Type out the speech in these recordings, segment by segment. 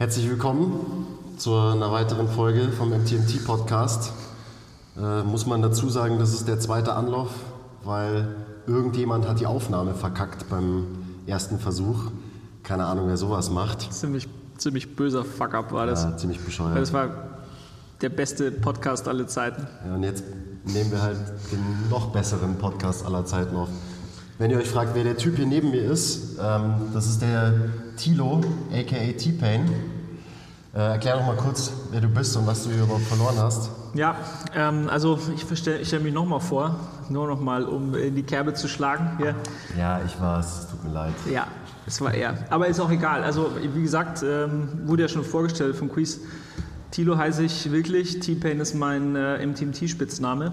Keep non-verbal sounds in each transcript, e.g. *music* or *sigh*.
Herzlich willkommen zu einer weiteren Folge vom MTMT Podcast. Äh, muss man dazu sagen, das ist der zweite Anlauf, weil irgendjemand hat die Aufnahme verkackt beim ersten Versuch. Keine Ahnung, wer sowas macht. Ziemlich, ziemlich böser Fuck-up war das. Ja, ziemlich bescheuert. Weil das war der beste Podcast aller Zeiten. Ja, und jetzt nehmen wir halt den noch besseren Podcast aller Zeiten auf. Wenn ihr euch fragt, wer der Typ hier neben mir ist, ähm, das ist der Tilo, aka T-Pain. Äh, erklär doch mal kurz, wer du bist und was du hier überhaupt verloren hast. Ja, ähm, also ich stelle stell mich nochmal vor, nur nochmal, um in die Kerbe zu schlagen. Hier. Ja, ich war es, tut mir leid. Ja, es war er. Aber ist auch egal. Also wie gesagt, ähm, wurde ja schon vorgestellt vom Quiz. Tilo heiße ich wirklich, T-Pain ist mein äh, MTMT-Spitzname.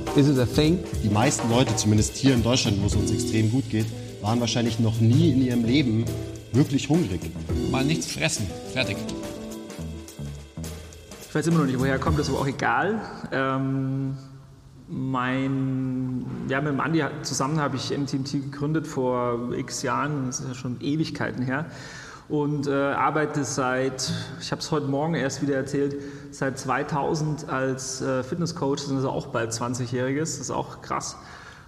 Is it a thing? Die meisten Leute, zumindest hier in Deutschland, wo es uns extrem gut geht, waren wahrscheinlich noch nie in ihrem Leben wirklich hungrig. Mal nichts fressen. Fertig. Ich weiß immer noch nicht, woher kommt, das ist aber auch egal. Ähm, mein, ja, mit dem Andi zusammen habe ich MTMT gegründet vor x Jahren, das ist ja schon Ewigkeiten her. Und äh, arbeite seit, ich habe es heute Morgen erst wieder erzählt, seit 2000 als äh, Fitnesscoach, das ist also auch bald 20-Jähriges, das ist auch krass.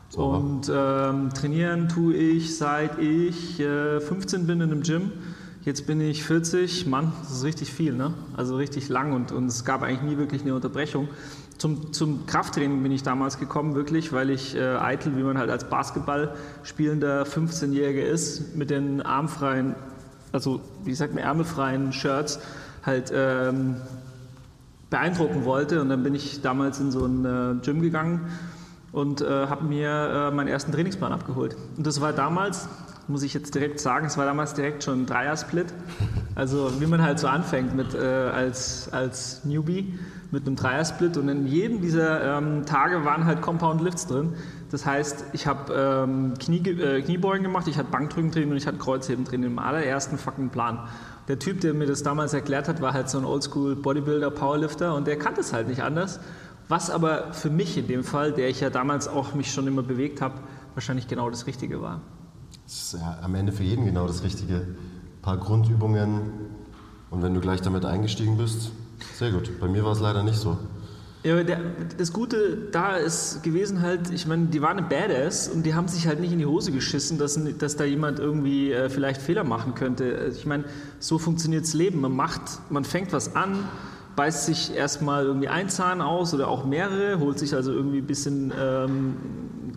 Sauber. Und ähm, trainieren tue ich seit ich äh, 15 bin in einem Gym. Jetzt bin ich 40, Mann, das ist richtig viel, ne? Also richtig lang und, und es gab eigentlich nie wirklich eine Unterbrechung. Zum, zum Krafttraining bin ich damals gekommen, wirklich, weil ich äh, eitel, wie man halt als Basketball spielender 15-Jähriger ist, mit den armfreien, also wie sagt man, ärmelfreien Shirts halt ähm, beeindrucken wollte. Und dann bin ich damals in so ein äh, Gym gegangen und äh, habe mir äh, meinen ersten Trainingsplan abgeholt. Und das war damals, muss ich jetzt direkt sagen, es war damals direkt schon ein Dreier-Split. Also wie man halt so anfängt mit, äh, als, als Newbie mit einem Dreier-Split. Und in jedem dieser ähm, Tage waren halt Compound Lifts drin. Das heißt, ich habe ähm, Knie, äh, Kniebeugen gemacht, ich hatte Bankdrücken drin und ich hatte Kreuzheben drin im allerersten fucking Plan. Der Typ, der mir das damals erklärt hat, war halt so ein Oldschool Bodybuilder, Powerlifter und der kannte es halt nicht anders. Was aber für mich in dem Fall, der ich ja damals auch mich schon immer bewegt habe, wahrscheinlich genau das Richtige war. Das ist ja am Ende für jeden genau das Richtige. Ein paar Grundübungen und wenn du gleich damit eingestiegen bist, sehr gut. Bei mir war es leider nicht so. Ja, der, das Gute da ist gewesen halt, ich meine, die waren ein Badass und die haben sich halt nicht in die Hose geschissen, dass, dass da jemand irgendwie äh, vielleicht Fehler machen könnte. Ich meine, so funktioniert das Leben. Man macht, man fängt was an, beißt sich erstmal irgendwie ein Zahn aus oder auch mehrere, holt sich also irgendwie ein bisschen ähm,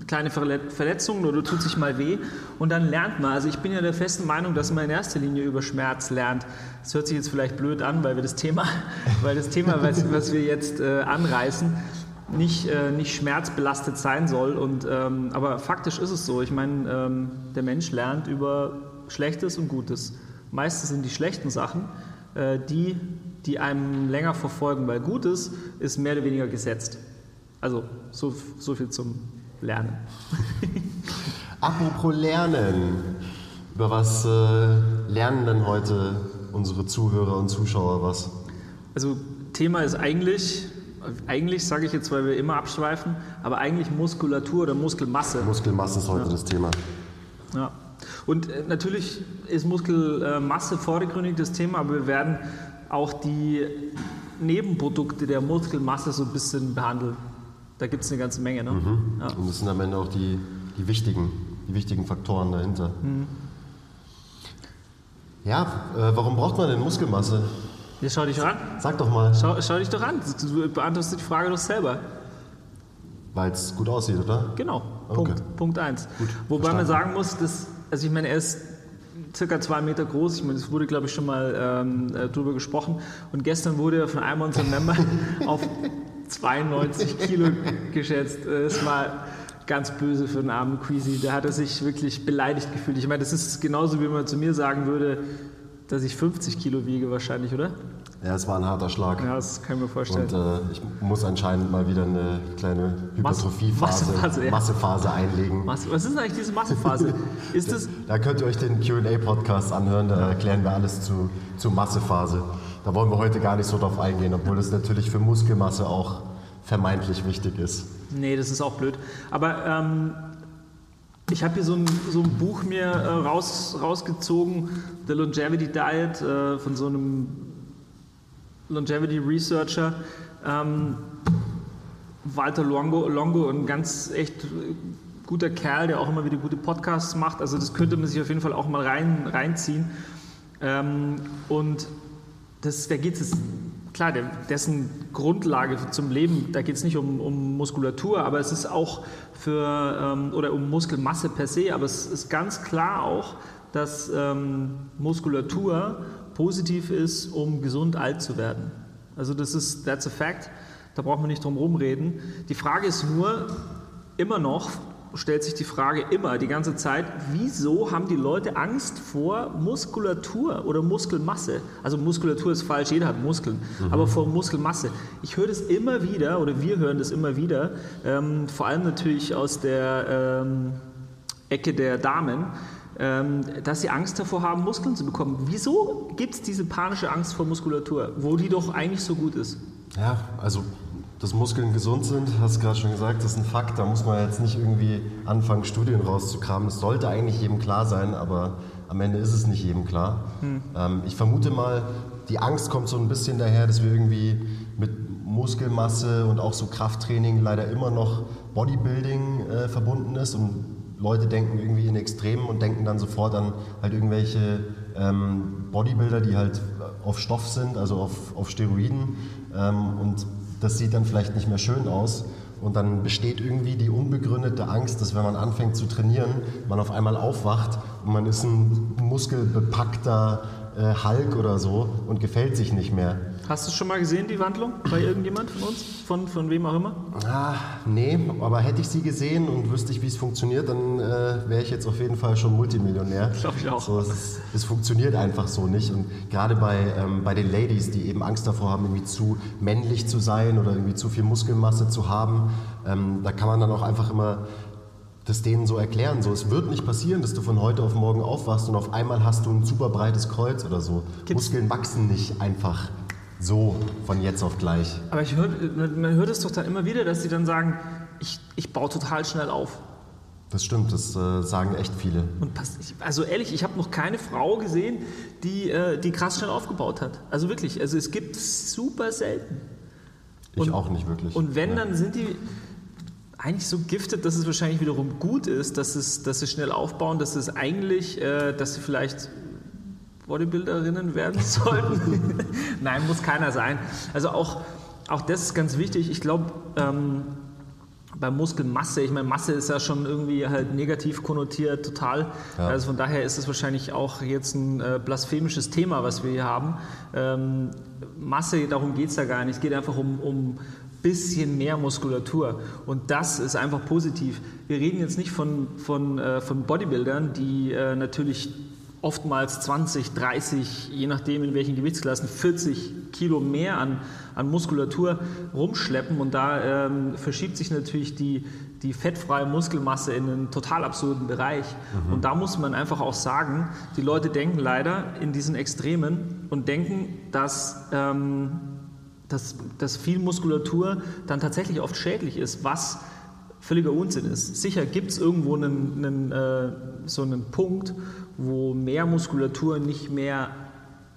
kleine Verlet- Verletzungen oder tut sich mal weh und dann lernt man. Also ich bin ja der festen Meinung, dass man in erster Linie über Schmerz lernt. Das hört sich jetzt vielleicht blöd an, weil wir das Thema, *laughs* weil das Thema, was, was wir jetzt äh, anreißen, nicht, äh, nicht schmerzbelastet sein soll. Und, ähm, aber faktisch ist es so. Ich meine, ähm, der Mensch lernt über Schlechtes und Gutes. Meistens sind die schlechten Sachen äh, die, die einem länger verfolgen, weil Gutes ist mehr oder weniger gesetzt. Also so, so viel zum Lernen. *laughs* Apropos Lernen. Über was äh, lernen denn heute unsere Zuhörer und Zuschauer was? Also Thema ist eigentlich, eigentlich sage ich jetzt, weil wir immer abschweifen, aber eigentlich Muskulatur oder Muskelmasse. Muskelmasse ist heute das Thema. Ja. Und äh, natürlich ist Muskelmasse vordergründig das Thema, aber wir werden auch die Nebenprodukte der Muskelmasse so ein bisschen behandeln. Da gibt es eine ganze Menge. Ne? Ja. Und das sind am Ende auch die, die, wichtigen, die wichtigen Faktoren dahinter. Ja, äh, warum braucht man denn Muskelmasse? Jetzt schau dich ran. Sag doch mal, Schau, schau dich doch an. Du beantwortest die Frage doch selber. weil es gut aussieht, oder? Genau. Okay. Punkt, Punkt eins. Gut, Wobei man verstanden. sagen muss, dass, also ich meine, er ist circa zwei Meter groß. Ich meine, es wurde, glaube ich, schon mal ähm, äh, drüber gesprochen. Und gestern wurde er von einem unserer Member *laughs* auf 92 Kilo geschätzt. Es war ganz böse für den armen Queasy. Da hat er sich wirklich beleidigt gefühlt. Ich meine, das ist genauso, wie man zu mir sagen würde, dass ich 50 Kilo wiege wahrscheinlich, oder? Ja, es war ein harter Schlag. Ja, das kann ich mir vorstellen. Und äh, ich muss anscheinend mal wieder eine kleine Hypertrophiephase, Massephase, ja. Massephase einlegen. Masse, was ist denn eigentlich diese Massephase? *laughs* ist das, Da könnt ihr euch den QA-Podcast anhören, da erklären wir alles zu, zu Massephase. Da wollen wir heute gar nicht so drauf eingehen, obwohl das natürlich für Muskelmasse auch vermeintlich wichtig ist. nee, das ist auch blöd. Aber ähm, ich habe hier so ein, so ein Buch mir äh, raus, rausgezogen, The Longevity Diet, äh, von so einem Longevity Researcher. Ähm, Walter Longo, Longo, ein ganz echt guter Kerl, der auch immer wieder gute Podcasts macht. Also das könnte man sich auf jeden Fall auch mal rein, reinziehen. Ähm, und das, da geht es, klar, der, dessen Grundlage zum Leben, da geht es nicht um, um Muskulatur, aber es ist auch für, ähm, oder um Muskelmasse per se, aber es ist ganz klar auch, dass ähm, Muskulatur positiv ist, um gesund alt zu werden. Also das ist, that's a fact, da braucht man nicht drum rumreden. Die Frage ist nur, immer noch stellt sich die Frage immer, die ganze Zeit, wieso haben die Leute Angst vor Muskulatur oder Muskelmasse? Also Muskulatur ist falsch, jeder hat Muskeln, aber vor Muskelmasse. Ich höre das immer wieder, oder wir hören das immer wieder, ähm, vor allem natürlich aus der ähm, Ecke der Damen, dass sie Angst davor haben, Muskeln zu bekommen. Wieso gibt es diese panische Angst vor Muskulatur, wo die doch eigentlich so gut ist? Ja, also dass Muskeln gesund sind, hast du gerade schon gesagt, das ist ein Fakt. Da muss man jetzt nicht irgendwie anfangen, Studien rauszukramen. Das sollte eigentlich jedem klar sein, aber am Ende ist es nicht jedem klar. Ähm, ich vermute mal, die Angst kommt so ein bisschen daher, dass wir irgendwie mit Muskelmasse und auch so Krafttraining leider immer noch Bodybuilding äh, verbunden ist und Leute denken irgendwie in Extremen und denken dann sofort an halt irgendwelche ähm, Bodybuilder, die halt auf Stoff sind, also auf, auf Steroiden ähm, und das sieht dann vielleicht nicht mehr schön aus. Und dann besteht irgendwie die unbegründete Angst, dass wenn man anfängt zu trainieren, man auf einmal aufwacht und man ist ein muskelbepackter äh, Hulk oder so und gefällt sich nicht mehr. Hast du schon mal gesehen, die Wandlung bei irgendjemand von uns? Von, von wem auch immer? Ah, nee, aber hätte ich sie gesehen und wüsste ich, wie es funktioniert, dann äh, wäre ich jetzt auf jeden Fall schon Multimillionär. Glaub ich auch. So, es, es funktioniert einfach so nicht. Und gerade bei, ähm, bei den Ladies, die eben Angst davor haben, irgendwie zu männlich zu sein oder irgendwie zu viel Muskelmasse zu haben, ähm, da kann man dann auch einfach immer das denen so erklären. So, es wird nicht passieren, dass du von heute auf morgen aufwachst und auf einmal hast du ein super breites Kreuz oder so. Gibt's- Muskeln wachsen nicht einfach so von jetzt auf gleich. Aber ich hör, man hört es doch dann immer wieder, dass sie dann sagen, ich, ich baue total schnell auf. Das stimmt, das äh, sagen echt viele. Und pass, ich, also ehrlich, ich habe noch keine Frau gesehen, die, äh, die krass schnell aufgebaut hat. Also wirklich, also es gibt super selten. Ich Und- auch nicht wirklich. Und wenn, Ja. dann sind die eigentlich so giftet, dass es wahrscheinlich wiederum gut ist, dass, es, dass sie schnell aufbauen, dass es eigentlich, äh, dass sie vielleicht Bodybuilderinnen werden *laughs* sollten. Nein, muss keiner sein. Also auch, auch das ist ganz wichtig. Ich glaube, ähm, bei Muskelmasse, ich meine, Masse ist ja schon irgendwie halt negativ konnotiert, total. Ja. Also von daher ist es wahrscheinlich auch jetzt ein äh, blasphemisches Thema, was wir hier haben. Ähm, Masse, darum geht es ja gar nicht. Es geht einfach um, um bisschen mehr Muskulatur. Und das ist einfach positiv. Wir reden jetzt nicht von, von, äh, von Bodybuildern, die äh, natürlich oftmals 20, 30, je nachdem in welchen Gewichtsklassen, 40 Kilo mehr an, an Muskulatur rumschleppen und da ähm, verschiebt sich natürlich die, die fettfreie Muskelmasse in einen total absurden Bereich. Und da muss man einfach auch sagen, die Leute denken leider in diesen Extremen und denken, dass, ähm, dass, dass viel Muskulatur dann tatsächlich oft schädlich ist, was völliger Unsinn ist. Sicher gibt es irgendwo einen, einen, äh, so einen Punkt, wo mehr Muskulatur nicht mehr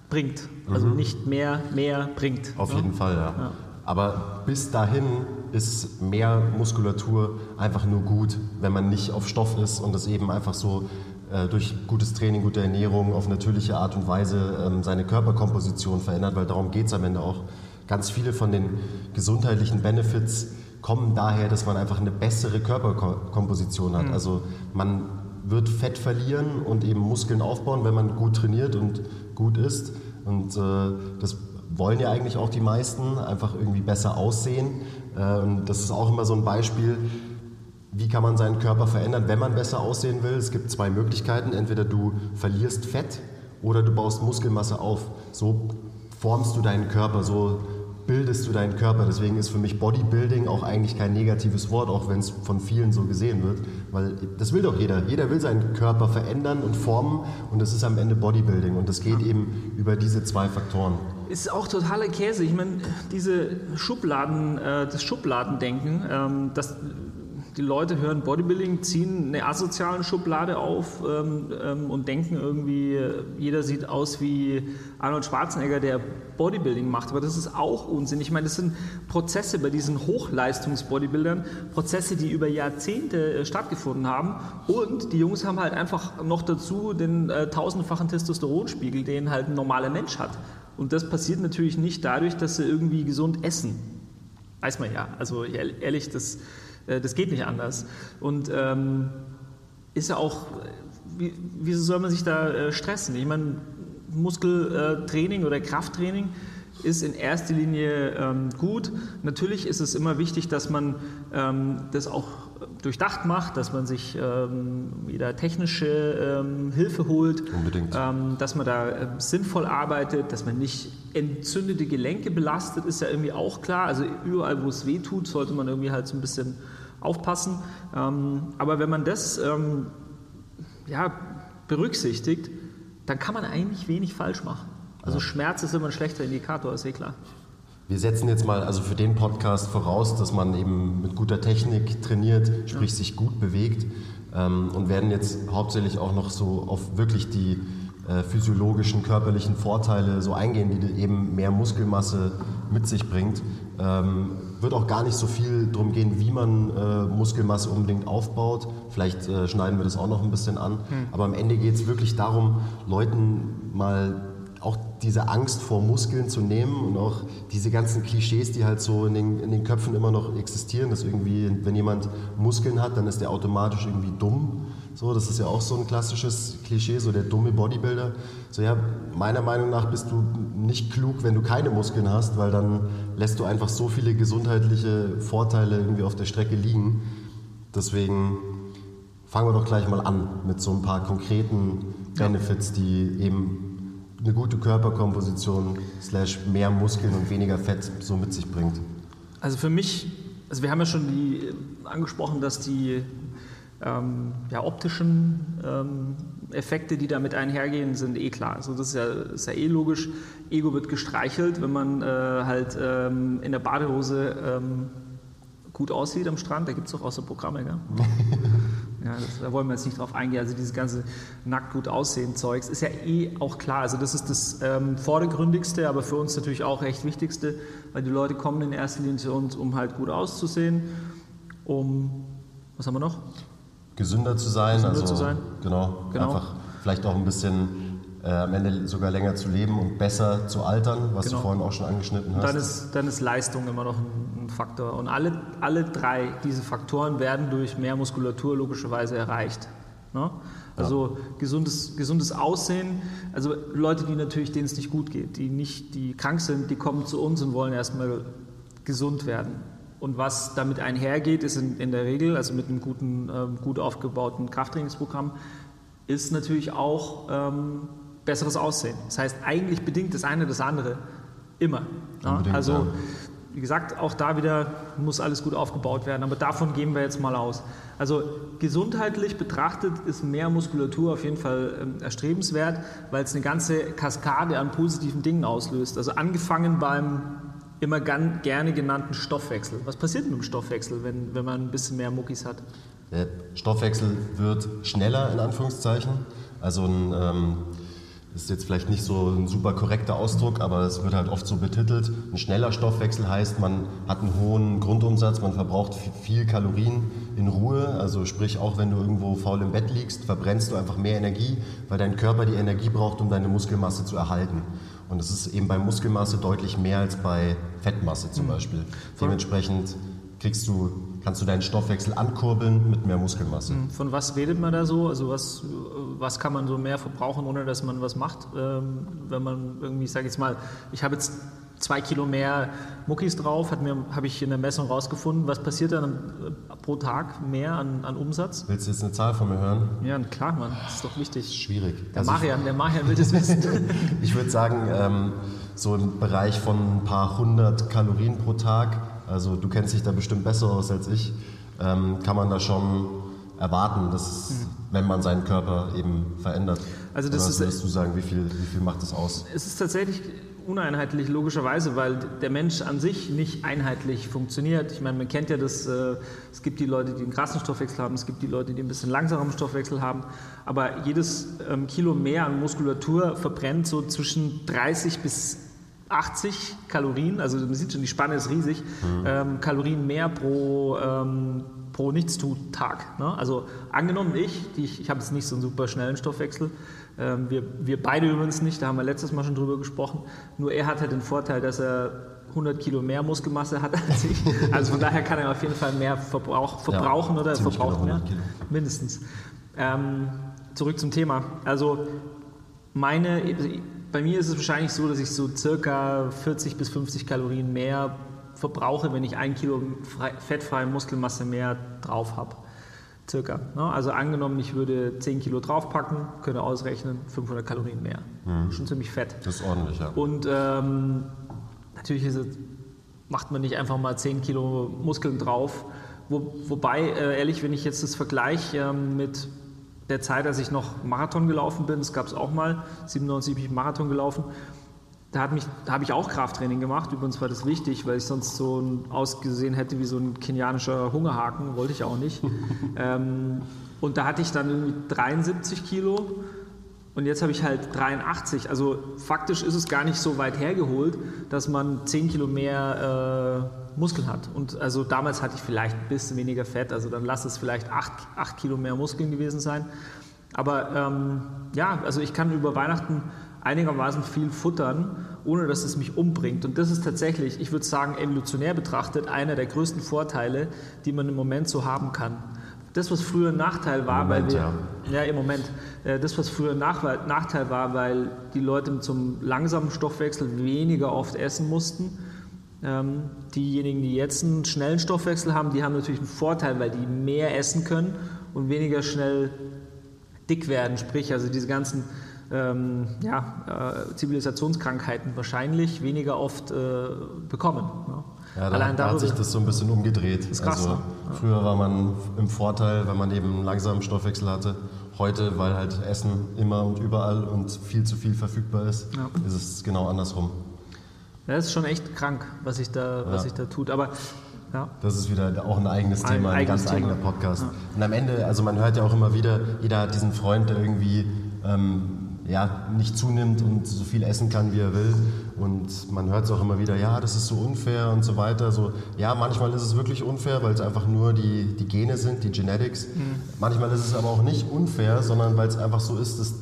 bringt. Also nicht mehr mehr bringt. Auf Ja? jeden Fall, ja. Ja. Aber bis dahin ist mehr Muskulatur einfach nur gut, wenn man nicht auf Stoff ist und es eben einfach so äh, durch gutes Training, gute Ernährung auf natürliche Art und Weise ähm, seine Körperkomposition verändert, weil darum geht es am Ende auch. Ganz viele von den gesundheitlichen Benefits kommen daher, dass man einfach eine bessere Körperkomposition hat. Also man wird Fett verlieren und eben Muskeln aufbauen, wenn man gut trainiert und gut isst. Und äh, das wollen ja eigentlich auch die meisten, einfach irgendwie besser aussehen. Äh, und das ist auch immer so ein Beispiel, wie kann man seinen Körper verändern, wenn man besser aussehen will. Es gibt zwei Möglichkeiten. Entweder du verlierst Fett oder du baust Muskelmasse auf. So formst du deinen Körper, so bildest du deinen Körper. Deswegen ist für mich Bodybuilding auch eigentlich kein negatives Wort, auch wenn es von vielen so gesehen wird, weil das will doch jeder. Jeder will seinen Körper verändern und formen und das ist am Ende Bodybuilding und das geht eben über diese zwei Faktoren. Ist auch totaler Käse. Ich meine, diese Schubladen, äh, das Schubladendenken, ähm, das die Leute hören Bodybuilding, ziehen eine asoziale Schublade auf ähm, ähm, und denken irgendwie, jeder sieht aus wie Arnold Schwarzenegger, der Bodybuilding macht. Aber das ist auch Unsinn. Ich meine, das sind Prozesse bei diesen Hochleistungs-Bodybuildern, Prozesse, die über Jahrzehnte äh, stattgefunden haben. Und die Jungs haben halt einfach noch dazu den äh, tausendfachen Testosteronspiegel, den halt ein normaler Mensch hat. Und das passiert natürlich nicht dadurch, dass sie irgendwie gesund essen. Weiß man ja. Also ehrlich, das äh, das geht nicht anders. Und ähm, ist ja auch, wie, wieso soll man sich da äh, stressen? Ich meine, Muskeltraining oder Krafttraining ist in erster Linie ähm, gut. Natürlich ist es immer wichtig, dass man ähm, das auch durchdacht macht, dass man sich ähm, wieder technische ähm, Hilfe holt, ähm, dass man da äh, sinnvoll arbeitet, dass man nicht entzündete Gelenke belastet, ist ja irgendwie auch klar. Also überall, wo es weh tut, sollte man irgendwie halt so ein bisschen aufpassen. Ähm, aber wenn man das ähm, ja, berücksichtigt, dann kann man eigentlich wenig falsch machen. Also ja. Schmerz ist immer ein schlechter Indikator, ist eh klar. Wir setzen jetzt mal also für den Podcast voraus, dass man eben mit guter Technik trainiert, sprich ja. sich gut bewegt ähm, und werden jetzt hauptsächlich auch noch so auf wirklich die äh, physiologischen, körperlichen Vorteile so eingehen, die eben mehr Muskelmasse mit sich bringt. Ähm, wird auch gar nicht so viel darum gehen, wie man äh, Muskelmasse unbedingt aufbaut. Vielleicht äh, schneiden wir das auch noch ein bisschen an. Hm. Aber am Ende geht es wirklich darum, Leuten mal auch diese Angst vor Muskeln zu nehmen und auch diese ganzen Klischees, die halt so in den, in den Köpfen immer noch existieren, dass irgendwie, wenn jemand Muskeln hat, dann ist der automatisch irgendwie dumm. So, das ist ja auch so ein klassisches Klischee, so der dumme Bodybuilder. So, ja, meiner Meinung nach bist du nicht klug, wenn du keine Muskeln hast, weil dann lässt du einfach so viele gesundheitliche Vorteile irgendwie auf der Strecke liegen. Deswegen fangen wir doch gleich mal an mit so ein paar konkreten Benefits, die eben eine gute Körperkomposition slash mehr Muskeln und weniger Fett so mit sich bringt? Also für mich, also wir haben ja schon die, angesprochen, dass die ähm, ja, optischen ähm, Effekte, die damit einhergehen, sind eh klar. Also das ist ja, ist ja eh logisch. Ego wird gestreichelt, wenn man äh, halt ähm, in der Badehose ähm, gut aussieht am Strand. Da gibt es doch auch so Programme, gell? *laughs* Ja, das, da wollen wir jetzt nicht drauf eingehen. Also dieses ganze nackt gut aussehen Zeugs ist ja eh auch klar. Also das ist das ähm, vordergründigste, aber für uns natürlich auch recht wichtigste, weil die Leute kommen in erster Linie zu uns, um halt gut auszusehen, um was haben wir noch? Gesünder zu sein. Gesünder also, zu sein. Genau, genau. Einfach vielleicht auch ein bisschen äh, am Ende sogar länger zu leben und besser zu altern, was genau. du vorhin auch schon angeschnitten hast. Dann ist, dann ist Leistung immer noch ein, ein Faktor. Und alle, alle drei diese Faktoren werden durch mehr Muskulatur logischerweise erreicht. Ne? Also ja. gesundes, gesundes Aussehen, also Leute, die natürlich, denen es nicht gut geht, die nicht, die krank sind, die kommen zu uns und wollen erstmal gesund werden. Und was damit einhergeht, ist in, in der Regel, also mit einem guten, ähm, gut aufgebauten Krafttrainingsprogramm, ist natürlich auch ähm, besseres Aussehen. Das heißt, eigentlich bedingt das eine das andere immer. Ja? Also, ja. wie gesagt, auch da wieder muss alles gut aufgebaut werden, aber davon gehen wir jetzt mal aus. Also gesundheitlich betrachtet ist mehr Muskulatur auf jeden Fall ähm, erstrebenswert, weil es eine ganze Kaskade an positiven Dingen auslöst. Also angefangen beim immer gern, gerne genannten Stoffwechsel. Was passiert mit dem Stoffwechsel, wenn, wenn man ein bisschen mehr Muckis hat? Der Stoffwechsel wird schneller, in Anführungszeichen. Also ein ähm, ist jetzt vielleicht nicht so ein super korrekter Ausdruck, aber es wird halt oft so betitelt. Ein schneller Stoffwechsel heißt, man hat einen hohen Grundumsatz, man verbraucht viel Kalorien in Ruhe. Also sprich, auch wenn du irgendwo faul im Bett liegst, verbrennst du einfach mehr Energie, weil dein Körper die Energie braucht, um deine Muskelmasse zu erhalten. Und es ist eben bei Muskelmasse deutlich mehr als bei Fettmasse zum mhm. Beispiel. Dementsprechend kriegst du, kannst du deinen Stoffwechsel ankurbeln mit mehr Muskelmasse. Hm, von was redet man da so? Also was, was kann man so mehr verbrauchen, ohne dass man was macht? Ähm, wenn man irgendwie, ich sage jetzt mal, ich habe jetzt zwei Kilo mehr Muckis drauf, habe ich in der Messung rausgefunden. Was passiert dann äh, pro Tag mehr an, an, Umsatz? Willst du jetzt eine Zahl von mir hören? Ja, klar, Mann, das ist doch wichtig. Ist schwierig. Der also Marian, der Marian will das wissen. *laughs* ich würde sagen, ähm, so im Bereich von ein paar hundert Kalorien pro Tag, also du kennst dich da bestimmt besser aus als ich, ähm, kann man da schon erwarten, dass, mhm. wenn man seinen Körper eben verändert. Also das was würdest du sagen, wie viel, wie viel macht das aus? Es ist tatsächlich uneinheitlich, logischerweise, weil der Mensch an sich nicht einheitlich funktioniert. Ich meine, man kennt ja das, äh, es gibt die Leute, die einen krassen Stoffwechsel haben, es gibt die Leute, die ein bisschen langsamen Stoffwechsel haben, aber jedes ähm, Kilo mehr an Muskulatur verbrennt so zwischen 30 bis 80 Kalorien, also man sieht schon, die Spanne ist riesig, mhm. ähm, Kalorien mehr pro, ähm, pro Nichtstut-Tag. Ne? Also angenommen ich, die, ich, ich habe jetzt nicht so einen super schnellen Stoffwechsel, wir, wir beide übrigens nicht, da haben wir letztes Mal schon drüber gesprochen. Nur er hat halt den Vorteil, dass er 100 Kilo mehr Muskelmasse hat als ich. Also von daher kann er auf jeden Fall mehr Verbrauch, verbrauchen ja, oder verbraucht genau mehr, mindestens. Ähm, zurück zum Thema. Also meine, bei mir ist es wahrscheinlich so, dass ich so circa 40 bis 50 Kalorien mehr verbrauche, wenn ich ein Kilo fettfreie Muskelmasse mehr drauf habe circa. Ne? Also angenommen, ich würde 10 Kilo draufpacken, könnte ausrechnen, 500 Kalorien mehr. Mhm. Schon ziemlich fett. Das ist ordentlich, ja. Und ähm, natürlich es, macht man nicht einfach mal 10 Kilo Muskeln drauf. Wo, wobei, äh, ehrlich, wenn ich jetzt das vergleiche ähm, mit der Zeit, als ich noch Marathon gelaufen bin, das gab es auch mal, 97 bin ich Marathon gelaufen, da, da habe ich auch Krafttraining gemacht. Übrigens war das wichtig, weil ich sonst so ausgesehen hätte wie so ein kenianischer Hungerhaken. Wollte ich auch nicht. *laughs* ähm, und da hatte ich dann irgendwie 73 Kilo. Und jetzt habe ich halt 83. Also faktisch ist es gar nicht so weit hergeholt, dass man 10 Kilo mehr äh, Muskeln hat. Und also damals hatte ich vielleicht ein bisschen weniger Fett. Also dann lass es vielleicht 8, 8 Kilo mehr Muskeln gewesen sein. Aber ähm, ja, also ich kann über Weihnachten einigermaßen viel futtern, ohne dass es mich umbringt. Und das ist tatsächlich, ich würde sagen, evolutionär betrachtet, einer der größten Vorteile, die man im Moment so haben kann. Das, was früher ein Nachteil war, Moment, weil wir, ja. ja. im Moment, äh, das, was früher ein Nachteil war, weil die Leute zum langsamen Stoffwechsel weniger oft essen mussten. Ähm, diejenigen, die jetzt einen schnellen Stoffwechsel haben, die haben natürlich einen Vorteil, weil die mehr essen können und weniger schnell dick werden. Sprich, also diese ganzen ähm, ja, äh, Zivilisationskrankheiten wahrscheinlich weniger oft äh, bekommen. Ne? Ja, da Allein hat sich das so ein bisschen umgedreht. Ist krass, also, ne? ja. Früher war man im Vorteil, wenn man eben einen langsamen Stoffwechsel hatte. Heute, weil halt Essen immer und überall und viel zu viel verfügbar ist, ja. ist es genau andersrum. Ja, das ist schon echt krank, was sich da, was sich da tut. Aber ja. Das ist wieder auch ein eigenes Thema, ein, ein ganz Thema. eigener Podcast. Ja. Und am Ende, also man hört ja auch immer wieder, jeder hat diesen Freund, der irgendwie ähm, ja, nicht zunimmt und so viel essen kann, wie er will. Und man hört es auch immer wieder, ja, das ist so unfair und so weiter. So, ja, manchmal ist es wirklich unfair, weil es einfach nur die, die Gene sind, die Genetics. Mhm. Manchmal ist es aber auch nicht unfair, sondern weil es einfach so ist, dass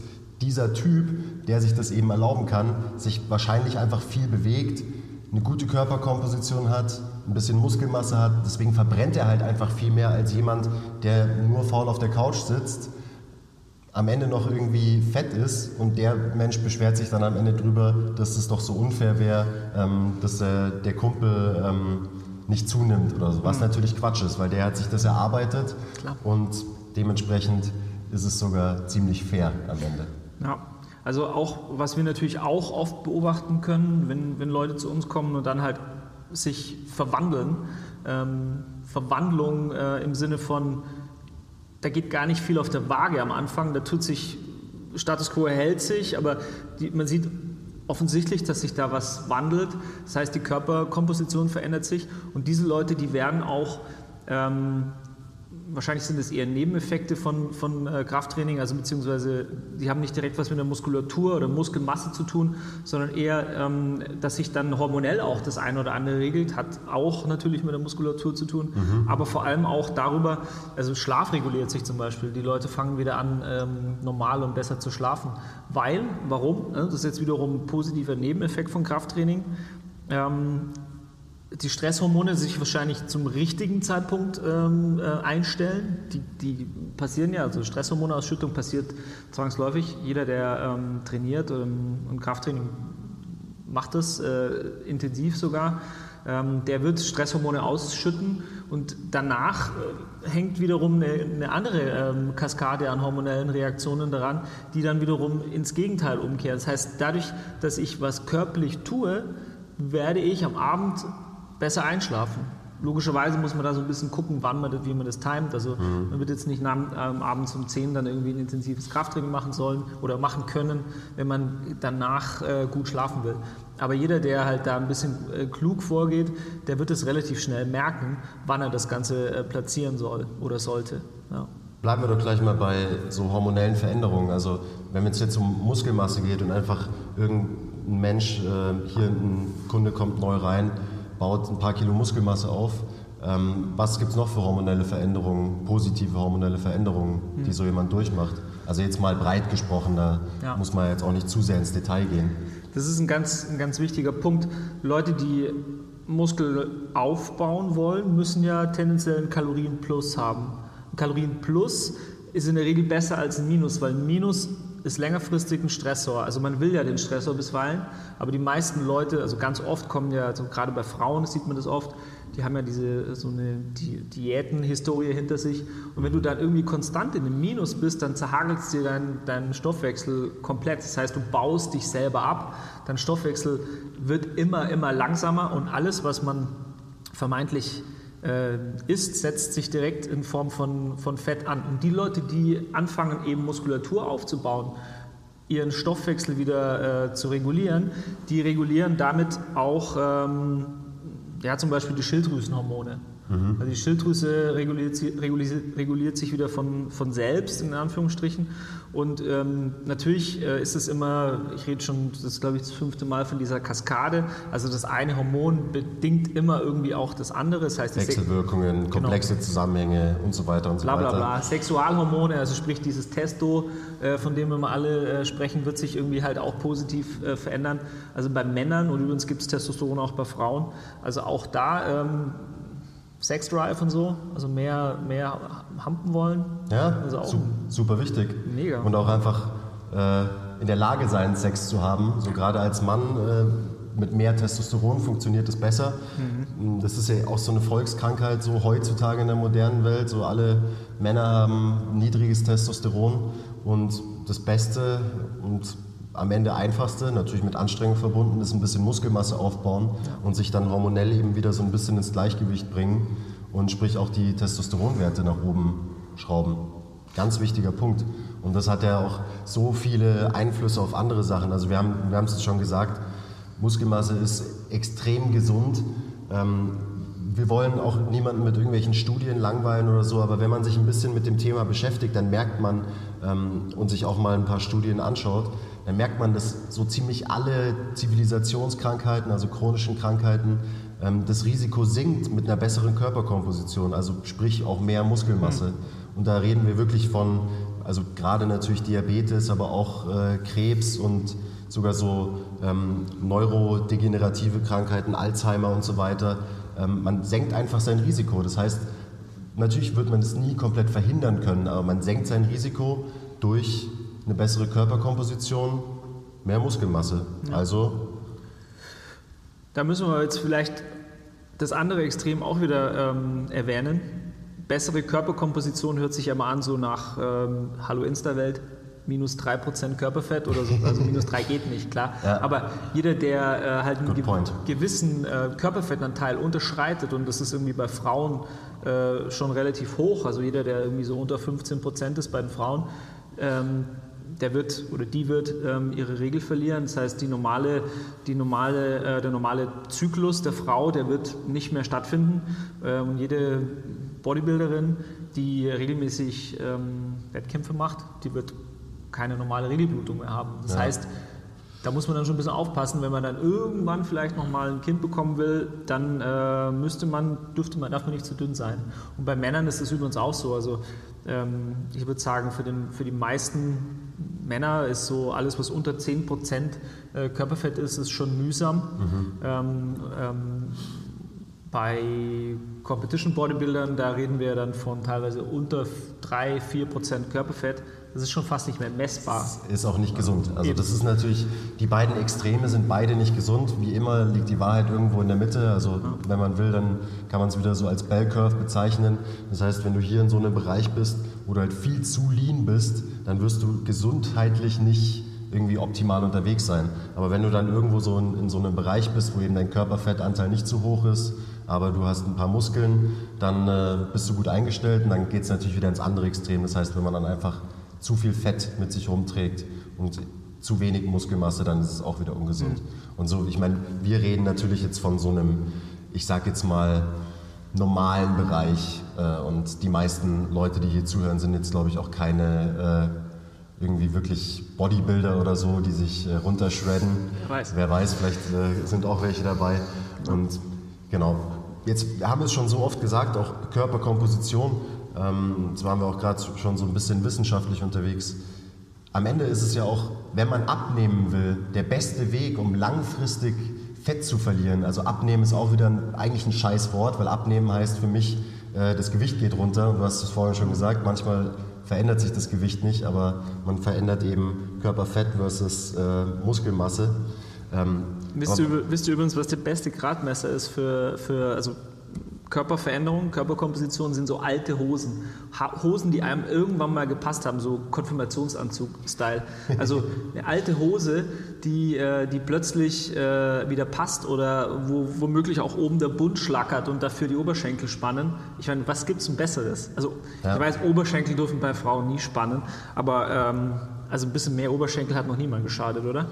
dieser Typ, der sich das eben erlauben kann, sich wahrscheinlich einfach viel bewegt, eine gute Körperkomposition hat, ein bisschen Muskelmasse hat. Deswegen verbrennt er halt einfach viel mehr als jemand, der nur faul auf der Couch sitzt am Ende noch irgendwie fett ist und der Mensch beschwert sich dann am Ende drüber, dass es doch so unfair wäre, ähm, dass äh, der Kumpel ähm, nicht zunimmt oder so. Was mhm. natürlich Quatsch ist, weil der hat sich das erarbeitet Klar. und dementsprechend ist es sogar ziemlich fair am Ende. Ja. Also auch, was wir natürlich auch oft beobachten können, wenn, wenn Leute zu uns kommen und dann halt sich verwandeln, ähm, Verwandlung äh, im Sinne von, da geht gar nicht viel auf der Waage am Anfang. Da tut sich, Status quo erhält sich, aber die, man sieht offensichtlich, dass sich da was wandelt. Das heißt, die Körperkomposition verändert sich und diese Leute, die werden auch ähm, wahrscheinlich sind es eher Nebeneffekte von, von äh, Krafttraining, also beziehungsweise die haben nicht direkt was mit der Muskulatur oder Muskelmasse zu tun, sondern eher, ähm, dass sich dann hormonell auch das eine oder andere regelt, hat auch natürlich mit der Muskulatur zu tun, mhm. aber vor allem auch darüber, also Schlaf reguliert sich zum Beispiel. Die Leute fangen wieder an, ähm, normal und besser zu schlafen. Weil, warum? Das ist jetzt wiederum ein positiver Nebeneffekt von Krafttraining. Ähm, die Stresshormone sich wahrscheinlich zum richtigen Zeitpunkt ähm, äh, einstellen. Die, die, passieren ja, also Stresshormonausschüttung passiert zwangsläufig. Jeder, der ähm, trainiert ähm, und Krafttraining macht das äh, intensiv sogar. Ähm, der wird Stresshormone ausschütten und danach äh, hängt wiederum eine, eine andere ähm, Kaskade an hormonellen Reaktionen daran, die dann wiederum ins Gegenteil umkehren. Das heißt, dadurch, dass ich was körperlich tue, werde ich am Abend besser einschlafen. Logischerweise muss man da so ein bisschen gucken, wann man das, wie man das timet. Also mhm. man wird jetzt nicht nach, ähm, abends um 10 dann irgendwie ein intensives Krafttraining machen sollen oder machen können, wenn man danach äh, gut schlafen will. Aber jeder, der halt da ein bisschen äh, klug vorgeht, der wird es relativ schnell merken, wann er das Ganze äh, platzieren soll oder sollte. Ja. Bleiben wir doch gleich mal bei so hormonellen Veränderungen. Also wenn es jetzt um Muskelmasse geht und einfach irgendein Mensch, äh, hier ein Kunde kommt neu rein, baut ein paar Kilo Muskelmasse auf. Ähm, was gibt es noch für hormonelle Veränderungen, positive hormonelle Veränderungen, mhm. die so jemand durchmacht? Also jetzt mal breit gesprochen, da ja. muss man jetzt auch nicht zu sehr ins Detail gehen. Das ist ein ganz, ein ganz wichtiger Punkt. Leute, die Muskel aufbauen wollen, müssen ja tendenziell einen Kalorienplus haben. Ein Kalorienplus ist in der Regel besser als ein Minus, weil ein Minus ist längerfristig ein Stressor. Also man will ja den Stressor bisweilen, aber die meisten Leute, also ganz oft kommen ja, also gerade bei Frauen sieht man das oft, die haben ja diese so eine Di Diätenhistorie hinter sich. Und wenn du dann irgendwie konstant in einem Minus bist, dann zerhagelst dir dein, dein Stoffwechsel komplett. Das heißt, du baust dich selber ab. Dein Stoffwechsel wird immer, immer langsamer und alles, was man vermeintlich äh, isst, setzt sich direkt in Form von, von Fett an. Und die Leute, die anfangen, eben Muskulatur aufzubauen, ihren Stoffwechsel wieder äh, zu regulieren, die regulieren damit auch ähm, ja, zum Beispiel die Schilddrüsenhormone. Mhm. Also die Schilddrüse reguliert, reguliert, reguliert, sich wieder von, von selbst, in Anführungsstrichen. Und ähm, natürlich äh, ist es immer, ich rede schon, das ist glaube ich das fünfte Mal von dieser Kaskade. Also das eine Hormon bedingt immer irgendwie auch das andere. Das heißt, Wechselwirkungen, genau. komplexe Zusammenhänge und so weiter und so bla, bla, weiter. Bla. Sexualhormone, also sprich dieses Testo, äh, von dem wir mal alle äh, sprechen, wird sich irgendwie halt auch positiv äh, verändern. Also bei Männern und übrigens gibt es Testosteron auch bei Frauen. Also auch da ähm, Sex Drive und so, also mehr, mehr hampen wollen. Ja, also su super wichtig. Mega. Und auch einfach äh, in der Lage sein, Sex zu haben. So gerade als Mann äh, mit mehr Testosteron funktioniert es besser. Mhm. Das ist ja auch so eine Volkskrankheit so heutzutage in der modernen Welt. So alle Männer haben niedriges Testosteron und das Beste und am Ende einfachste, natürlich mit Anstrengung verbunden, ist ein bisschen Muskelmasse aufbauen und sich dann hormonell eben wieder so ein bisschen ins Gleichgewicht bringen und sprich auch die Testosteronwerte nach oben schrauben. Ganz wichtiger Punkt. Und das hat ja auch so viele Einflüsse auf andere Sachen. Also wir haben wir haben es schon gesagt, Muskelmasse ist extrem gesund. Ähm, wir wollen auch niemanden mit irgendwelchen Studien langweilen oder so, aber wenn man sich ein bisschen mit dem Thema beschäftigt, dann merkt man ähm, und sich auch mal ein paar Studien anschaut, dann merkt man, dass so ziemlich alle Zivilisationskrankheiten, also chronischen Krankheiten, ähm, das Risiko sinkt mit einer besseren Körperkomposition, also sprich auch mehr Muskelmasse. Mhm. Und da reden wir wirklich von, also gerade natürlich Diabetes, aber auch äh, Krebs und sogar so ähm, neurodegenerative Krankheiten, Alzheimer und so weiter. Ähm, man senkt einfach sein Risiko. Das heißt, natürlich wird man es nie komplett verhindern können, aber man senkt sein Risiko durch eine bessere Körperkomposition, mehr Muskelmasse. Ja. Also. Da müssen wir jetzt vielleicht das andere Extrem auch wieder ähm, erwähnen. Bessere Körperkomposition hört sich ja mal an, so nach ähm, Hallo Insta-Welt, minus 3% Körperfett oder so, also minus 3 geht nicht, klar. Ja. Aber jeder, der äh, halt einen ge point. gewissen äh, Körperfettanteil unterschreitet, und das ist irgendwie bei Frauen äh, schon relativ hoch, also jeder, der irgendwie so unter 15% ist bei den Frauen, ähm, der wird oder die wird ähm, ihre Regel verlieren. Das heißt, die normale, die normale, äh, der normale Zyklus der Frau, der wird nicht mehr stattfinden. Ähm, und jede Bodybuilderin, die regelmäßig ähm, Wettkämpfe macht, die wird keine normale Regelblutung mehr haben. Das ja. heißt, da muss man dann schon ein bisschen aufpassen, wenn man dann irgendwann vielleicht nochmal ein Kind bekommen will, dann äh, müsste man, dürfte man, darf man nicht zu dünn sein. Und bei Männern ist das übrigens auch so. Also ähm, ich würde sagen, für, den, für die meisten Männer ist so alles, was unter 10% äh, Körperfett ist, ist schon mühsam. Mhm. Ähm, ähm, Bei Competition Bodybuildern, da reden wir dann von teilweise unter 3, 4 Prozent Körperfett. Das ist schon fast nicht mehr messbar. Ist auch nicht gesund. Also das ist natürlich, die beiden Extreme sind beide nicht gesund. Wie immer liegt die Wahrheit irgendwo in der Mitte. Also wenn man will, dann kann man es wieder so als Bell Curve bezeichnen. Das heißt, wenn du hier in so einem Bereich bist, wo du halt viel zu lean bist, dann wirst du gesundheitlich nicht irgendwie optimal unterwegs sein. Aber wenn du dann irgendwo so in, in so einem Bereich bist, wo eben dein Körperfettanteil nicht zu hoch ist, aber du hast ein paar Muskeln, dann äh, bist du gut eingestellt und dann geht es natürlich wieder ins andere Extrem. Das heißt, wenn man dann einfach zu viel Fett mit sich rumträgt und zu wenig Muskelmasse, dann ist es auch wieder ungesund. Und so, ich meine, wir reden natürlich jetzt von so einem, ich sag jetzt mal, normalen Bereich. Äh, und die meisten Leute, die hier zuhören, sind jetzt, glaube ich, auch keine äh, irgendwie wirklich Bodybuilder oder so, die sich äh, runterschredden. Wer weiß. Wer weiß, vielleicht äh, sind auch welche dabei. Und genau, jetzt haben wir es schon so oft gesagt, auch Körperkomposition. Ähm, jetzt waren wir auch gerade schon so ein bisschen wissenschaftlich unterwegs. Am Ende ist es ja auch, wenn man abnehmen will, der beste Weg, um langfristig Fett zu verlieren. Also abnehmen ist auch wieder ein, eigentlich ein scheiß Wort, weil abnehmen heißt für mich, äh, das Gewicht geht runter. Du hast es vorhin schon gesagt, manchmal verändert sich das Gewicht nicht, aber man verändert eben Körperfett versus äh, Muskelmasse. Ähm, Wisst ihr, wisst ihr übrigens, was der beste Gradmesser ist für, für also Körperveränderung, Körperkomposition sind so alte Hosen. Ha Hosen, die einem irgendwann mal gepasst haben, so Konfirmationsanzug-Style. Also eine alte Hose, die, äh, die plötzlich äh, wieder passt oder wo womöglich auch oben der Bund schlackert und dafür die Oberschenkel spannen. Ich meine, was gibt es denn Besseres? Also Ja. ich weiß, Oberschenkel dürfen bei Frauen nie spannen, aber ähm, also ein bisschen mehr Oberschenkel hat noch niemand geschadet, oder?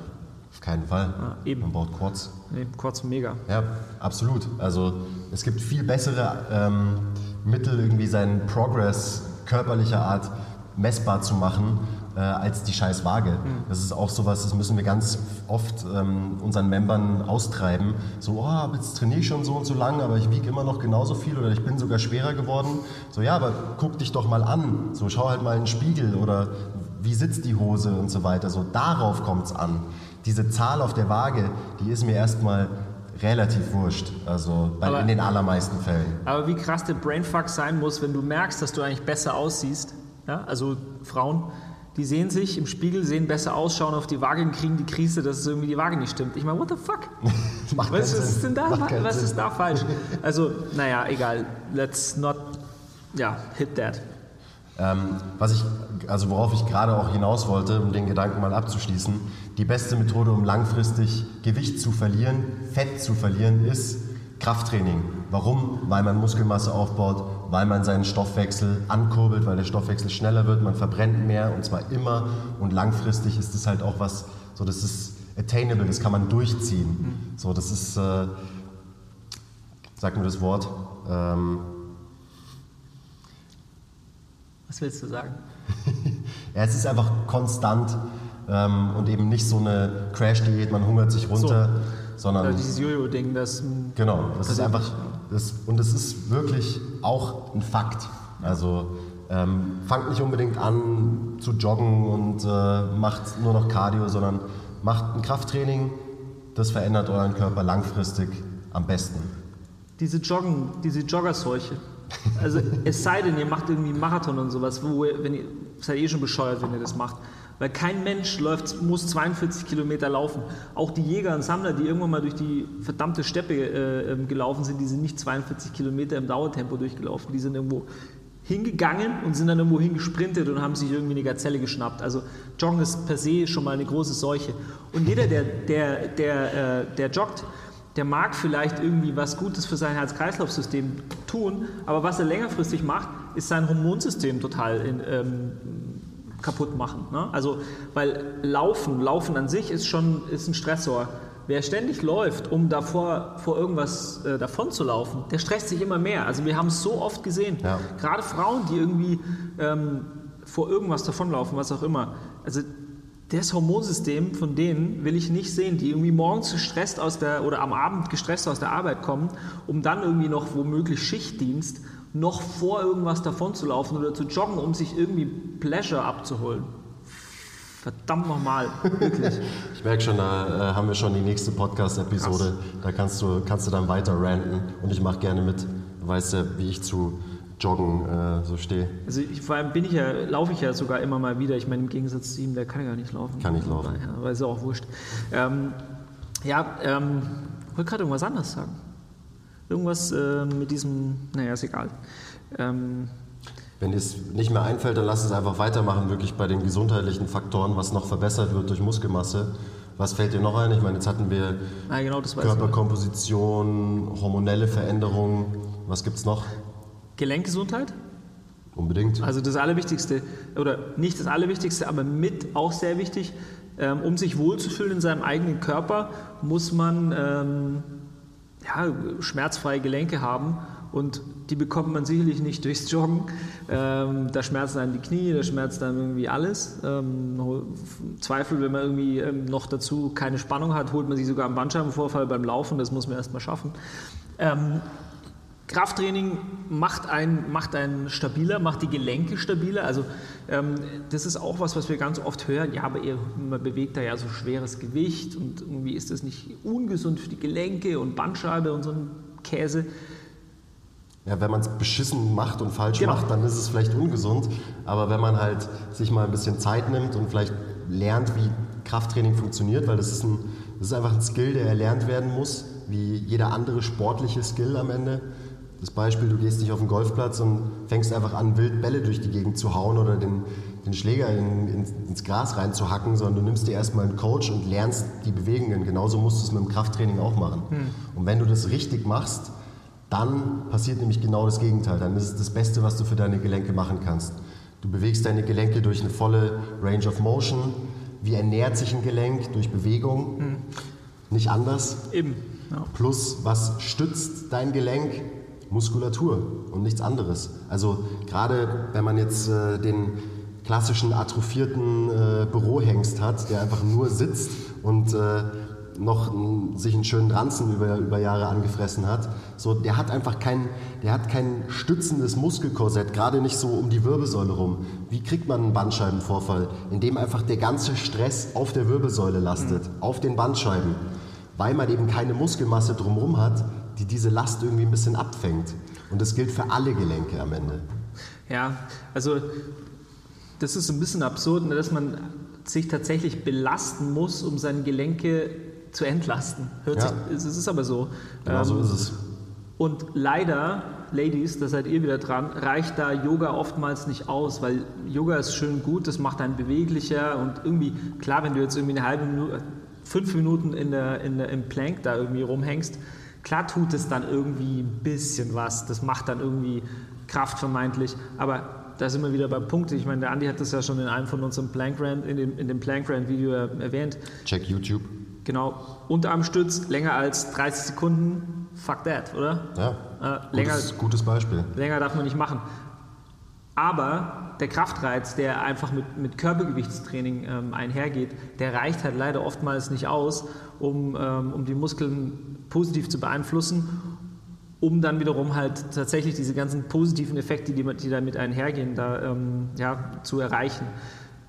Auf keinen Fall. Ah, eben. Man braucht Quads. Nee, kurz mega. Ja, absolut. Also es gibt viel bessere ähm, Mittel, irgendwie seinen Progress körperlicher Art messbar zu machen, äh, als die scheiß Waage. Das ist auch sowas, das müssen wir ganz oft ähm, unseren Membern austreiben. So, oh, jetzt trainiere ich schon so und so lange, aber ich wiege immer noch genauso viel oder ich bin sogar schwerer geworden. So, ja, aber guck dich doch mal an. So, schau halt mal in den Spiegel oder wie sitzt die Hose und so weiter. So, darauf kommt es an. Diese Zahl auf der Waage, die ist mir erstmal relativ wurscht. Also bei, Aber- in den allermeisten Fällen. Aber wie krass der Brainfuck sein muss, wenn du merkst, dass du eigentlich besser aussiehst. Ja? Also Frauen, die sehen sich im Spiegel, sehen besser aus, schauen auf die Waage und kriegen die Krise, dass es irgendwie die Waage nicht stimmt. Ich meine, what the fuck? *laughs* Was ist Sinn. denn da, Macht was Sinn. ist da falsch? Also, naja, egal. Let's not, ja, hit that. Ähm, was ich, also worauf ich gerade auch hinaus wollte, um den Gedanken mal abzuschließen, die beste Methode, um langfristig Gewicht zu verlieren, Fett zu verlieren, ist Krafttraining. Warum? Weil man Muskelmasse aufbaut, weil man seinen Stoffwechsel ankurbelt, weil der Stoffwechsel schneller wird, man verbrennt mehr und zwar immer und langfristig ist es halt auch was, so das ist attainable, das kann man durchziehen. So, das ist, äh, sag mir das Wort, ähm, Was willst du sagen? *laughs* Ja, es ist einfach konstant ähm, und eben nicht so eine Crash-Diät, man hungert sich runter, sondern Oder dieses Jojo-Ding, das. mm, genau, das ist einfach das, und es ist wirklich auch ein Fakt. Also ähm, fangt nicht unbedingt an zu joggen und äh, macht nur noch Cardio, sondern macht ein Krafttraining, das verändert euren Körper langfristig am besten. Diese Joggen, diese Joggerseuche. Also es sei denn, ihr macht irgendwie einen Marathon und sowas, wo ihr, wenn ihr seid eh schon bescheuert, wenn ihr das macht. Weil kein Mensch läuft, muss 42 Kilometer laufen. Auch die Jäger und Sammler, die irgendwann mal durch die verdammte Steppe äh, ähm, gelaufen sind, die sind nicht 42 Kilometer im Dauertempo durchgelaufen. Die sind irgendwo hingegangen und sind dann irgendwo hingesprintet und haben sich irgendwie eine Gazelle geschnappt. Also Joggen ist per se schon mal eine große Seuche. Und jeder, der, der, der, äh, der joggt, der mag vielleicht irgendwie was Gutes für sein Herz-Kreislauf-System tun, aber was er längerfristig macht, ist sein Hormonsystem total in, ähm, kaputt machen. Ne? Also, weil Laufen, Laufen an sich ist schon ist ein Stressor. Wer ständig läuft, um davor vor irgendwas äh, davon zu laufen, der stresst sich immer mehr. Also wir haben es so oft gesehen. Ja. Gerade Frauen, die irgendwie ähm, vor irgendwas davonlaufen, was auch immer. Also das Hormonsystem von denen will ich nicht sehen, die irgendwie morgens gestresst aus der oder am Abend gestresst aus der Arbeit kommen, um dann irgendwie noch womöglich Schichtdienst noch vor irgendwas davon zu laufen oder zu joggen, um sich irgendwie Pleasure abzuholen. Verdammt nochmal, wirklich. *laughs* Ich merke schon, da äh, haben wir schon die nächste Podcast-Episode. Da kannst du, kannst du dann weiter ranten und ich mache gerne mit. Du weißt ja, wie ich zu Joggen äh, so stehe. Also ich, vor allem bin ich ja, laufe ich ja sogar immer mal wieder. Ich meine, im Gegensatz zu ihm, der kann ja gar nicht laufen. Kann nicht laufen. Ja, aber ist ja auch wurscht. Ähm, ja, ähm, ich wollte gerade irgendwas anderes sagen. Irgendwas äh, mit diesem, naja, ist egal. Ähm, Wenn dir es nicht mehr einfällt, dann lass es einfach weitermachen, wirklich bei den gesundheitlichen Faktoren, was noch verbessert wird durch Muskelmasse. Was fällt dir noch ein? Ich meine, jetzt hatten wir na, genau. Körperkomposition, hormonelle Veränderungen. Was gibt es noch? Gelenkgesundheit? Unbedingt. Also das Allerwichtigste, oder nicht das Allerwichtigste, aber mit auch sehr wichtig, ähm, um sich wohlzufühlen in seinem eigenen Körper, muss man ähm, ja, schmerzfreie Gelenke haben. Und die bekommt man sicherlich nicht *laughs* durchs Joggen. Ähm, da schmerzen einem die Knie, da schmerzt einem irgendwie alles. Ähm, Zweifel, wenn man irgendwie ähm, noch dazu keine Spannung hat, holt man sich sogar einen Bandscheibenvorfall beim Laufen. Das muss man erstmal schaffen. Krafttraining macht einen, macht einen stabiler, macht die Gelenke stabiler. Also ähm, das ist auch was, was wir ganz oft hören. Ja, aber ihr, man bewegt da ja so schweres Gewicht und irgendwie ist das nicht ungesund für die Gelenke und Bandscheibe und so ein Käse. Ja, wenn man es beschissen macht und falsch Genau. macht, dann ist es vielleicht ungesund. Aber wenn man halt sich mal ein bisschen Zeit nimmt und vielleicht lernt, wie Krafttraining funktioniert, weil das ist, ein, das ist einfach ein Skill, der erlernt werden muss, wie jeder andere sportliche Skill am Ende. Das Beispiel, du gehst nicht auf den Golfplatz und fängst einfach an, wild Bälle durch die Gegend zu hauen oder den, den Schläger in, in, ins Gras reinzuhacken, sondern du nimmst dir erstmal einen Coach und lernst die Bewegungen. Genauso musst du es mit dem Krafttraining auch machen. Und wenn du das richtig machst, dann passiert nämlich genau das Gegenteil. Dann ist es das Beste, was du für deine Gelenke machen kannst. Du bewegst deine Gelenke durch eine volle Range of Motion. Wie ernährt sich ein Gelenk? Durch Bewegung. Nicht anders. Eben. Ja. Plus, was stützt dein Gelenk? Muskulatur und nichts anderes. Also gerade wenn man jetzt äh, den klassischen atrophierten äh, Bürohengst hat, der einfach nur sitzt und äh, noch n- sich einen schönen Ranzen über, über Jahre angefressen hat, so, der hat einfach kein, der hat kein stützendes Muskelkorsett, gerade nicht so um die Wirbelsäule rum. Wie kriegt man einen Bandscheibenvorfall? Indem einfach der ganze Stress auf der Wirbelsäule lastet, auf den Bandscheiben weil man eben keine Muskelmasse drumherum hat, die diese Last irgendwie ein bisschen abfängt. Und das gilt für alle Gelenke am Ende. Ja, also das ist ein bisschen absurd, ne, dass man sich tatsächlich belasten muss, um seine Gelenke zu entlasten. Hört Ja. sich, es ist aber so. Genau so Ähm, ist es. Und leider, Ladies, da seid ihr wieder dran, reicht da Yoga oftmals nicht aus, weil Yoga ist schön gut, das macht einen beweglicher und irgendwie, klar, wenn du jetzt irgendwie eine halbe Minute, fünf Minuten in der, in der, im Plank da irgendwie rumhängst, klar tut es dann irgendwie ein bisschen was, das macht dann irgendwie Kraft vermeintlich, aber da sind wir wieder beim Punkt. Ich meine, der Andi hat das ja schon in einem von unseren Plank Rant, in dem, in dem Plank Rant Video erwähnt. Check YouTube. Genau, Unterarmstütz, länger als 30 Sekunden, fuck that, oder? Ja. Äh, länger, Gutes, gutes Beispiel. länger darf man nicht machen. Aber der Kraftreiz, der einfach mit, mit Körpergewichtstraining ähm, einhergeht, der reicht halt leider oftmals nicht aus, um, ähm, um die Muskeln positiv zu beeinflussen, um dann wiederum halt tatsächlich diese ganzen positiven Effekte, die, die damit einhergehen, da ähm, ja, zu erreichen.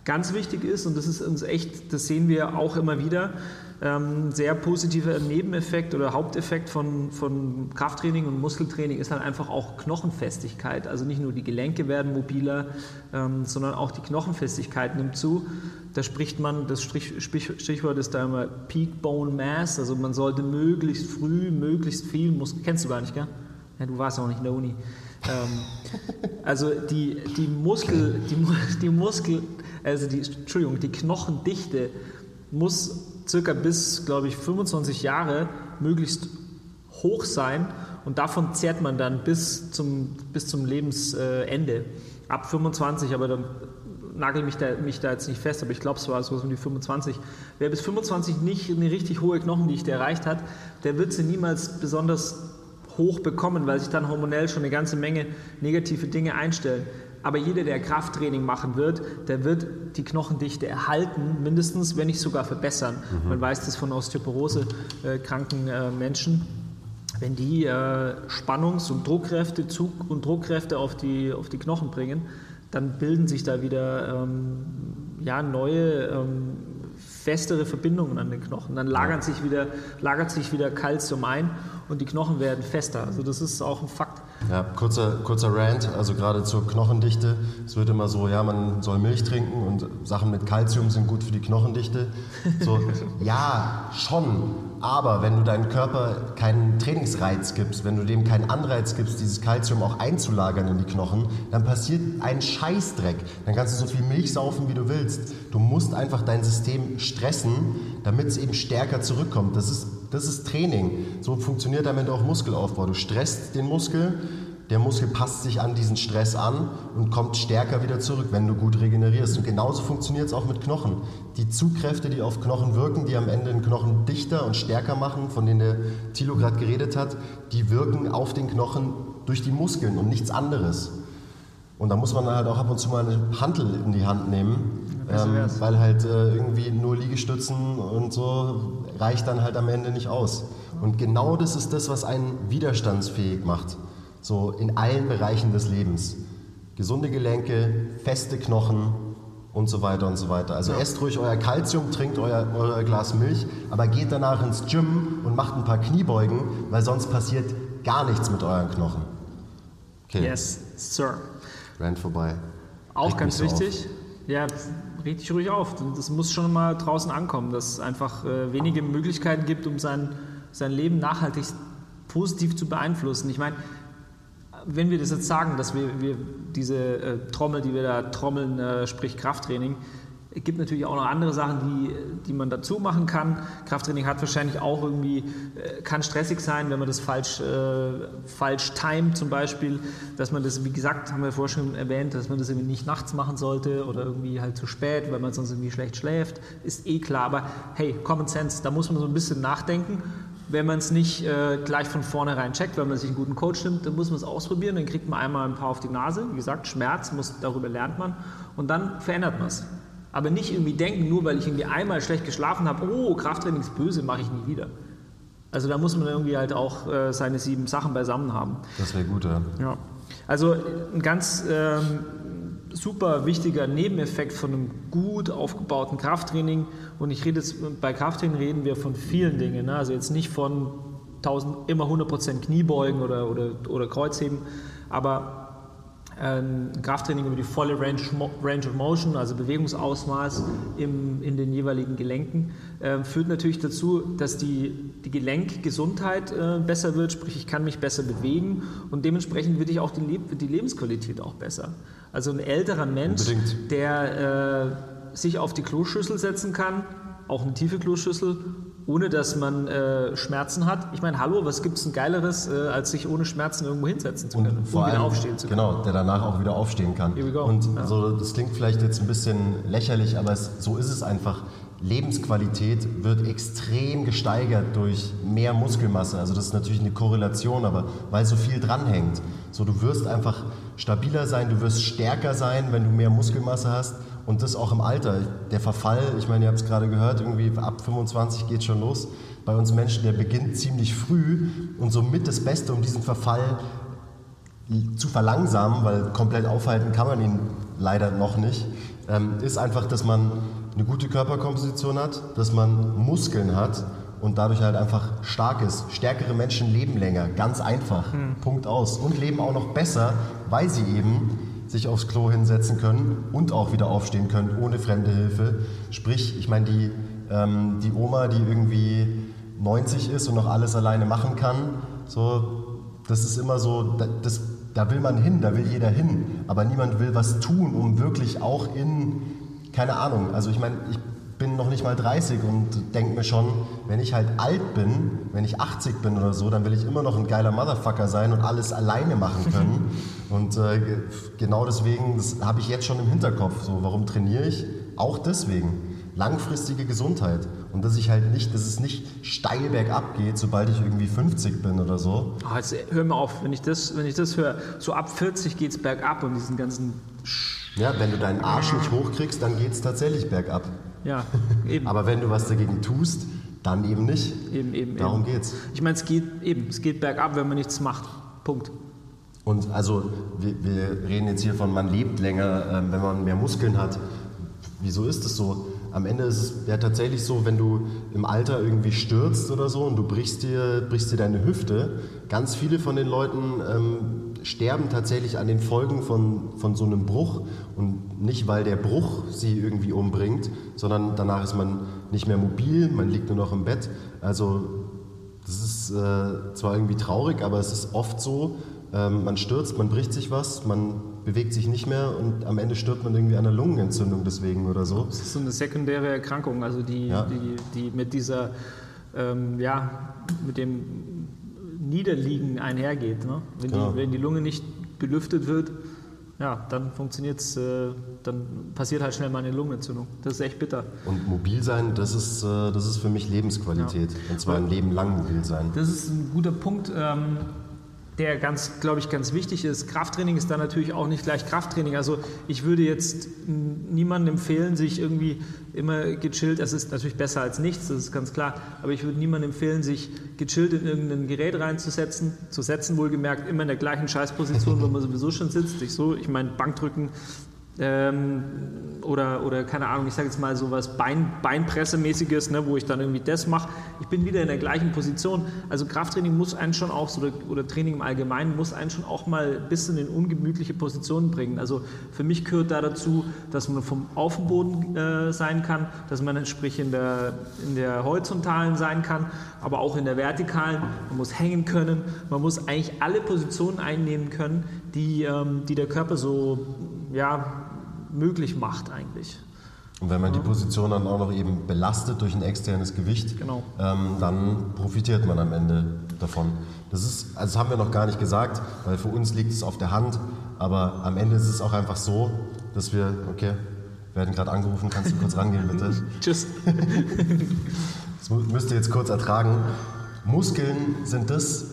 Ganz wichtig ist, und das ist uns echt, das sehen wir auch immer wieder, ähm, sehr positiver Nebeneffekt oder Haupteffekt von, von Krafttraining und Muskeltraining ist halt einfach auch Knochenfestigkeit. Also nicht nur die Gelenke werden mobiler, ähm, sondern auch die Knochenfestigkeit nimmt zu. Da spricht man, das Stichwort ist da immer Peak Bone Mass, also man sollte möglichst früh, möglichst viel Muskel, kennst du gar nicht, gell? Ja, du warst auch nicht in der Uni. Ähm, also die, die Muskel, die, die Muskel, also die, Entschuldigung, die Knochendichte muss circa bis, glaube ich, 25 Jahre möglichst hoch sein und davon zehrt man dann bis zum, bis zum Lebensende. Ab 25, aber dann nagel mich da, mich da jetzt nicht fest, aber ich glaube, es war so um die 25. Wer bis 25 nicht eine richtig hohe Knochendichte erreicht hat, der wird sie niemals besonders hoch bekommen, weil sich dann hormonell schon eine ganze Menge negative Dinge einstellen. Aber jeder, der Krafttraining machen wird, der wird die Knochendichte erhalten, mindestens, wenn nicht sogar verbessern. Man weiß das von Osteoporose-kranken äh, Menschen. Wenn die äh, Spannungs- und Druckkräfte, Zug- und Druckkräfte auf die, auf die Knochen bringen, dann bilden sich da wieder ähm, ja, neue, ähm, festere Verbindungen an den Knochen. Dann lagert sich wieder, lagert sich wieder Kalzium ein und die Knochen werden fester. Also das ist auch ein Fakt. Ja, kurzer, kurzer Rant, also gerade zur Knochendichte. Es wird immer so, ja, man soll Milch trinken und Sachen mit Kalzium sind gut für die Knochendichte. So, *laughs* ja, schon. Aber wenn du deinem Körper keinen Trainingsreiz gibst, wenn du dem keinen Anreiz gibst, dieses Kalzium auch einzulagern in die Knochen, dann passiert ein Scheißdreck. Dann kannst du so viel Milch saufen, wie du willst. Du musst einfach dein System stressen, damit es eben stärker zurückkommt. Das ist das ist Training. So funktioniert damit auch Muskelaufbau. Du stresst den Muskel, der Muskel passt sich an diesen Stress an und kommt stärker wieder zurück, wenn du gut regenerierst. Und genauso funktioniert es auch mit Knochen. Die Zugkräfte, die auf Knochen wirken, die am Ende den Knochen dichter und stärker machen, von denen der Thilo gerade geredet hat, die wirken auf den Knochen durch die Muskeln und nichts anderes. Und da muss man halt auch ab und zu mal eine Hantel in die Hand nehmen, ähm, weil halt äh, irgendwie nur Liegestützen und so reicht dann halt am Ende nicht aus. Und genau das ist das, was einen widerstandsfähig macht. So in allen Bereichen des Lebens. Gesunde Gelenke, feste Knochen und so weiter und so weiter. Also ja. esst ruhig euer Kalzium, trinkt euer, euer Glas Milch, aber geht danach ins Gym und macht ein paar Kniebeugen, weil sonst passiert gar nichts mit euren Knochen. Okay. Yes, Sir. Rand vorbei. Auch Regt ganz wichtig. Auf. Ja, red dich ruhig auf. Das muss schon mal draußen ankommen, dass es einfach äh, wenige Möglichkeiten gibt, um sein, sein Leben nachhaltig positiv zu beeinflussen. Ich meine, wenn wir das jetzt sagen, dass wir, wir diese äh, Trommel, die wir da trommeln, äh, sprich Krafttraining, es gibt natürlich auch noch andere Sachen, die, die man dazu machen kann. Krafttraining hat wahrscheinlich auch irgendwie, äh, kann stressig sein, wenn man das falsch, äh, falsch timet zum Beispiel, dass man das, wie gesagt, haben wir vorher schon erwähnt, dass man das irgendwie nicht nachts machen sollte oder irgendwie halt zu spät, weil man sonst irgendwie schlecht schläft, ist eh klar. Aber hey, Common Sense, da muss man so ein bisschen nachdenken. Wenn man es nicht äh, gleich von vornherein checkt, wenn man sich einen guten Coach nimmt, dann muss man es ausprobieren, dann kriegt man einmal ein paar auf die Nase. Wie gesagt, Schmerz, muss, darüber lernt man und dann verändert man es. Aber nicht irgendwie denken, nur weil ich irgendwie einmal schlecht geschlafen habe, oh, Krafttraining ist böse, mache ich nie wieder. Also da muss man irgendwie halt auch äh, seine sieben Sachen beisammen haben. Das wäre gut, ja. ja. Also ein ganz ähm, super wichtiger Nebeneffekt von einem gut aufgebauten Krafttraining. Und ich rede jetzt, bei Krafttraining reden wir von vielen Dingen. Ne? Also jetzt nicht von 1000, immer 100% Kniebeugen oder, oder, oder Kreuzheben, aber ein Krafttraining über die volle Range, Range of Motion, also Bewegungsausmaß im, in den jeweiligen Gelenken, äh, führt natürlich dazu, dass die, die Gelenkgesundheit äh, besser wird, sprich ich kann mich besser bewegen und dementsprechend wird, ich auch die, die Lebensqualität auch besser. Also ein älterer Mensch, Unbedingt. der äh, sich auf die Kloschüssel setzen kann, auch eine tiefe Kloschüssel ohne dass man äh, Schmerzen hat. Ich meine, hallo, was gibt es denn Geileres, äh, als sich ohne Schmerzen irgendwo hinsetzen zu können und, vor wieder aufstehen zu können? Genau, der danach auch wieder aufstehen kann. Und ja. so, das klingt vielleicht jetzt ein bisschen lächerlich, aber es, so ist es einfach. Lebensqualität wird extrem gesteigert durch mehr Muskelmasse. Also das ist natürlich eine Korrelation, aber weil so viel dranhängt. So, du wirst einfach stabiler sein, du wirst stärker sein, wenn du mehr Muskelmasse hast und das auch im Alter. Der Verfall, ich meine, ihr habt es gerade gehört, irgendwie ab 25 geht schon los. Bei uns Menschen, der beginnt ziemlich früh und somit das Beste, um diesen Verfall zu verlangsamen, weil komplett aufhalten kann man ihn leider noch nicht, ähm, ist einfach, dass man eine gute Körperkomposition hat, dass man Muskeln hat und dadurch halt einfach stark ist. Stärkere Menschen leben länger, ganz einfach. Mhm. Punkt aus. Und leben auch noch besser, weil sie eben sich aufs Klo hinsetzen können und auch wieder aufstehen können, ohne fremde Hilfe. Sprich, ich meine, die, ähm, die Oma, die irgendwie 90 ist und noch alles alleine machen kann, so, das ist immer so, das, da will man hin, da will jeder hin, aber niemand will was tun, um wirklich auch in, keine Ahnung, also ich meine, ich bin noch nicht mal 30 und denke mir schon, wenn ich halt alt bin, wenn ich 80 bin oder so, dann will ich immer noch ein geiler Motherfucker sein und alles alleine machen können. *laughs* und äh, genau deswegen, das habe ich jetzt schon im Hinterkopf. So, warum trainiere ich? Auch deswegen. Langfristige Gesundheit. Und dass ich halt nicht, dass es nicht steil bergab geht, sobald ich irgendwie 50 bin oder so. Oh, jetzt hör mir auf, wenn ich das, wenn ich das höre, so ab 40 geht es bergab und diesen ganzen ja, wenn du deinen Arsch nicht hochkriegst, dann geht es tatsächlich bergab. Ja, *laughs* eben. Aber wenn du was dagegen tust, dann eben nicht. Eben, eben. Darum eben. geht's. Ich meine, es geht eben, es geht bergab, wenn man nichts macht. Punkt. Und also wir, wir reden jetzt hier von, man lebt länger, ähm, wenn man mehr Muskeln hat. wieso ist es so? Am Ende ist es ja tatsächlich so, wenn du im Alter irgendwie stürzt oder so und du brichst dir, brichst dir deine Hüfte, ganz viele von den Leuten ähm, sterben tatsächlich an den Folgen von, von so einem Bruch und nicht, weil der Bruch sie irgendwie umbringt, sondern danach ist man nicht mehr mobil, man liegt nur noch im Bett. Also das ist äh, zwar irgendwie traurig, aber es ist oft so, ähm, man stürzt, man bricht sich was, man bewegt sich nicht mehr und am Ende stirbt man irgendwie an einer Lungenentzündung deswegen oder so. Das ist so eine sekundäre Erkrankung, also die, ja. die, die mit dieser, ähm, ja, mit dem Niederliegen einhergeht. Ne? Wenn, genau. die, wenn die Lunge nicht belüftet wird, ja, dann funktioniert es, äh, dann passiert halt schnell mal eine Lungenentzündung. Das ist echt bitter. Und mobil sein, das ist, äh, das ist für mich Lebensqualität. Ja. Und zwar ein Leben lang mobil sein. Das ist ein guter Punkt. Ähm, der ganz, glaube ich, ganz wichtig ist. Krafttraining ist da natürlich auch nicht gleich Krafttraining. Also ich würde jetzt niemandem empfehlen, sich irgendwie immer gechillt, es ist natürlich besser als nichts, das ist ganz klar, aber ich würde niemandem empfehlen, sich gechillt in irgendein Gerät reinzusetzen, zu setzen, wohlgemerkt immer in der gleichen Scheißposition, wo man sowieso schon sitzt. Ich so, ich meine, Bankdrücken ähm, oder, oder keine Ahnung, ich sage jetzt mal so was Bein, Beinpressemäßiges, ne, wo ich dann irgendwie das mache. Ich bin wieder in der gleichen Position. Also Krafttraining muss einen schon auch, oder, oder Training im Allgemeinen, muss einen schon auch mal ein bisschen in ungemütliche Positionen bringen. Also für mich gehört da dazu, dass man vom Aufboden äh, sein kann, dass man sprich in der, in der horizontalen sein kann, aber auch in der vertikalen. Man muss hängen können, man muss eigentlich alle Positionen einnehmen können, die, ähm, die der Körper so ja, möglich macht eigentlich. Und wenn man die Position dann auch noch eben belastet durch ein externes Gewicht, genau. ähm, dann profitiert man am Ende davon. Das ist, also das haben wir noch gar nicht gesagt, weil für uns liegt es auf der Hand, aber am Ende ist es auch einfach so, dass wir, okay, werden gerade angerufen, kannst du kurz rangehen bitte? *laughs* Tschüss. *laughs* das müsst ihr jetzt kurz ertragen. Muskeln sind das,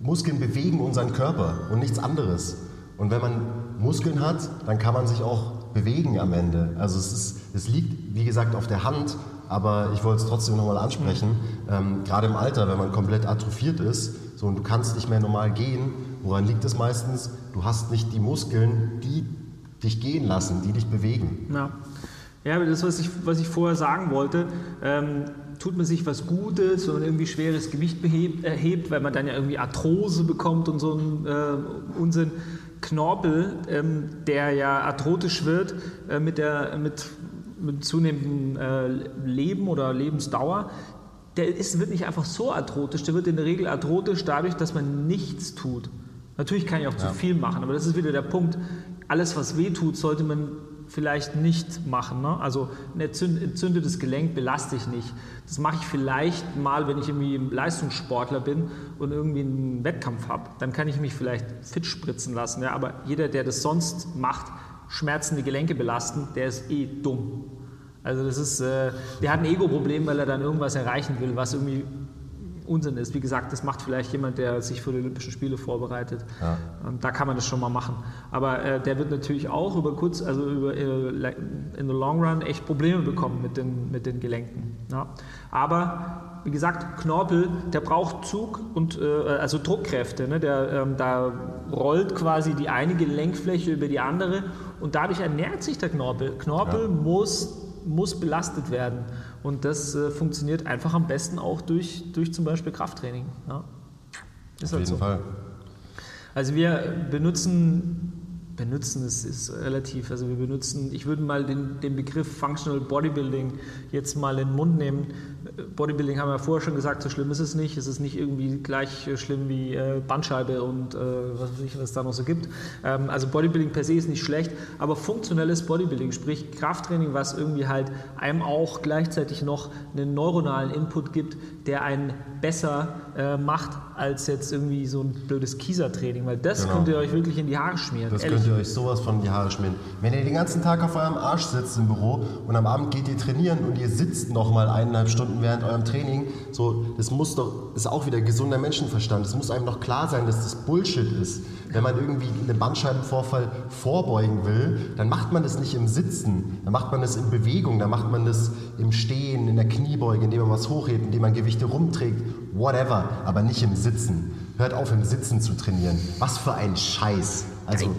Muskeln bewegen unseren Körper und nichts anderes. Und wenn man Muskeln hat, dann kann man sich auch bewegen am Ende. Also es, ist, es liegt, wie gesagt, auf der Hand, aber ich wollte es trotzdem nochmal ansprechen. Ähm, gerade im Alter, wenn man komplett atrophiert ist so, und du kannst nicht mehr normal gehen, woran liegt es meistens? Du hast nicht die Muskeln, die dich gehen lassen, die dich bewegen. Ja, ja das, was ich, was ich vorher sagen wollte, ähm, tut man sich was Gutes, wenn man irgendwie schweres Gewicht erhebt, weil man dann ja irgendwie Arthrose bekommt und so ein äh, Unsinn. Knorpel, ähm, der ja arthrotisch wird äh, mit, der, mit, mit zunehmendem äh, Leben oder Lebensdauer, der ist, wird nicht einfach so arthrotisch, der wird in der Regel arthrotisch dadurch, dass man nichts tut. Natürlich kann ich auch ja. zu viel machen, aber das ist wieder der Punkt. Alles, was weh tut, sollte man vielleicht nicht machen. Ne? Also ein entzündetes Gelenk belaste ich nicht. Das mache ich vielleicht mal, wenn ich irgendwie Leistungssportler bin und irgendwie einen Wettkampf habe. Dann kann ich mich vielleicht fit spritzen lassen. Ja? Aber jeder, der das sonst macht, schmerzende Gelenke belasten, der ist eh dumm. Also das ist, äh, der hat ein Ego-Problem, weil er dann irgendwas erreichen will, was irgendwie Unsinn ist. Wie gesagt, das macht vielleicht jemand, der sich für die Olympischen Spiele vorbereitet. Ja. Da kann man das schon mal machen. Aber äh, der wird natürlich auch über kurz, also über, äh, in the long run echt Probleme bekommen mit den, mit den Gelenken. Ja. Aber wie gesagt, Knorpel, der braucht Zug und äh, also Druckkräfte. Ne? Der, ähm, da rollt quasi die eine Gelenkfläche über die andere und dadurch ernährt sich der Knorpel. Knorpel ja. muss, muss belastet werden. Und das äh, funktioniert einfach am besten auch durch, durch zum Beispiel Krafttraining. Ja. Ist Auf halt jeden so. Fall. Also wir benutzen, benutzen es ist relativ, also wir benutzen, ich würde mal den, den Begriff Functional Bodybuilding jetzt mal in den Mund nehmen. Bodybuilding haben wir vorher schon gesagt, so schlimm ist es nicht. Es ist nicht irgendwie gleich schlimm wie äh, Bandscheibe und äh, was weiß ich, was es da noch so gibt. Ähm, also Bodybuilding per se ist nicht schlecht, aber funktionelles Bodybuilding, sprich Krafttraining, was irgendwie halt einem auch gleichzeitig noch einen neuronalen Input gibt, der einen besser äh, macht als jetzt irgendwie so ein blödes Kiesertraining, weil das genau. könnt ihr euch wirklich in die Haare schmieren. Das ehrlich. könnt ihr euch sowas von in die Haare schmieren. Wenn ihr den ganzen Tag auf eurem Arsch sitzt im Büro und am Abend geht ihr trainieren und ihr sitzt noch mal eineinhalb Stunden während eurem Training, so, das muss doch, ist auch wieder gesunder Menschenverstand. Es muss einem doch klar sein, dass das Bullshit ist. Wenn man irgendwie einen Bandscheibenvorfall vorbeugen will, dann macht man das nicht im Sitzen, dann macht man das in Bewegung, dann macht man das im Stehen, in der Kniebeuge, indem man was hochhebt, indem man Gewichte rumträgt, whatever, aber nicht im Sitzen. Hört auf, im Sitzen zu trainieren. Was für ein Scheiß. Also,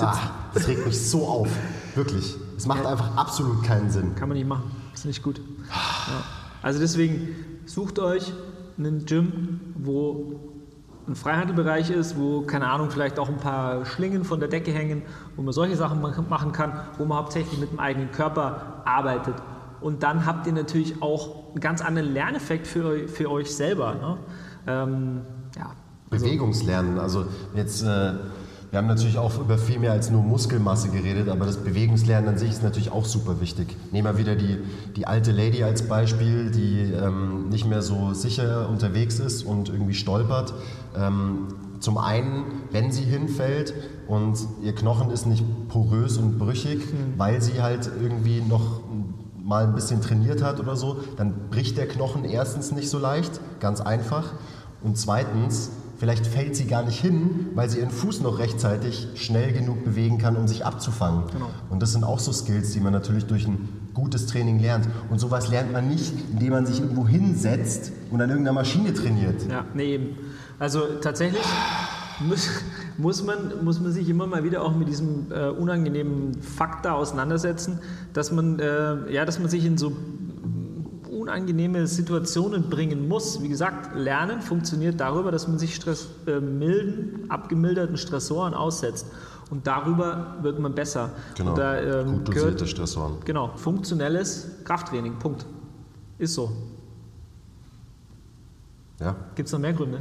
ah, das regt mich so auf. Wirklich. Es macht einfach absolut keinen Sinn. Kann man nicht machen. Ist nicht gut. Ja. Also deswegen sucht euch einen Gym, wo ein Freihandelbereich ist, wo, keine Ahnung, vielleicht auch ein paar Schlingen von der Decke hängen, wo man solche Sachen machen kann, wo man hauptsächlich mit dem eigenen Körper arbeitet. Und dann habt ihr natürlich auch einen ganz anderen Lerneffekt für, für euch selber. Ne? Ähm, ja. Also Bewegungslernen. Also jetzt, äh, wir haben natürlich auch über viel mehr als nur Muskelmasse geredet, aber das Bewegungslernen an sich ist natürlich auch super wichtig. Nehmen wir wieder die, die alte Lady als Beispiel, die ähm, nicht mehr so sicher unterwegs ist und irgendwie stolpert. Ähm, zum einen, wenn sie hinfällt und ihr Knochen ist nicht porös und brüchig, mhm. weil sie halt irgendwie noch mal ein bisschen trainiert hat oder so, dann bricht der Knochen erstens nicht so leicht, ganz einfach. Und zweitens, vielleicht fällt sie gar nicht hin, weil sie ihren Fuß noch rechtzeitig schnell genug bewegen kann, um sich abzufangen. Genau. Und das sind auch so Skills, die man natürlich durch ein gutes Training lernt. Und sowas lernt man nicht, indem man sich irgendwo hinsetzt und an irgendeiner Maschine trainiert. Ja, nee, eben. Also tatsächlich muss, muss, man, muss man sich immer mal wieder auch mit diesem äh, unangenehmen Fakt da auseinandersetzen, dass man, äh, ja, dass man sich in so unangenehme Situationen bringen muss. Wie gesagt, Lernen funktioniert darüber, dass man sich Stress, äh, milden, abgemilderten Stressoren aussetzt. Und darüber wird man besser. Genau. Da, ähm, Gut dosierte gehört, Stressoren. Genau. Funktionelles Krafttraining. Punkt. Ist so. Ja. Gibt es noch mehr Gründe?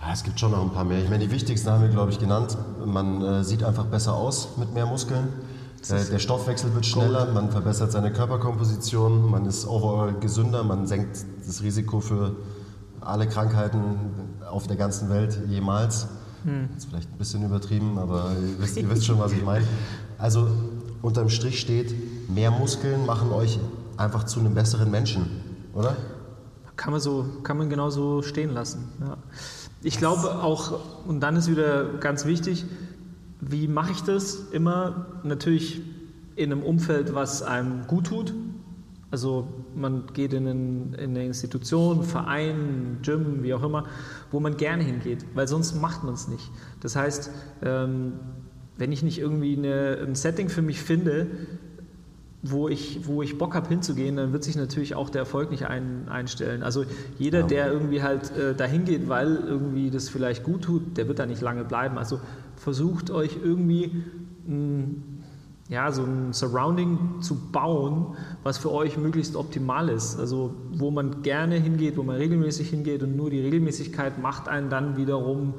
Ja, es gibt schon noch ein paar mehr. Ich meine, die wichtigsten haben wir, glaube ich, genannt. Man äh, sieht einfach besser aus mit mehr Muskeln. Äh, der Stoffwechsel wird schneller, man verbessert seine Körperkomposition, man ist overall gesünder, man senkt das Risiko für alle Krankheiten auf der ganzen Welt jemals. Hm. Das ist vielleicht ein bisschen übertrieben, aber ihr wisst, ihr wisst schon, was ich *laughs* meine. Also unterm Strich steht, mehr Muskeln machen euch einfach zu einem besseren Menschen, oder? Kann man, so, kann man genau so stehen lassen. Ja. Ich glaube auch, und dann ist wieder ganz wichtig, wie mache ich das? Immer natürlich in einem Umfeld, was einem gut tut. Also man geht in, einen, in eine Institution, Verein, Gym, wie auch immer, wo man gerne hingeht, weil sonst macht man es nicht. Das heißt, ähm, wenn ich nicht irgendwie eine, ein Setting für mich finde, wo ich, wo ich Bock habe hinzugehen, dann wird sich natürlich auch der Erfolg nicht ein, einstellen. Also jeder, der irgendwie halt äh, dahin geht, weil irgendwie das vielleicht gut tut, der wird da nicht lange bleiben. Also versucht euch irgendwie mh, ja, so ein Surrounding zu bauen, was für euch möglichst optimal ist. Also wo man gerne hingeht, wo man regelmäßig hingeht und nur die Regelmäßigkeit macht einen dann wiederum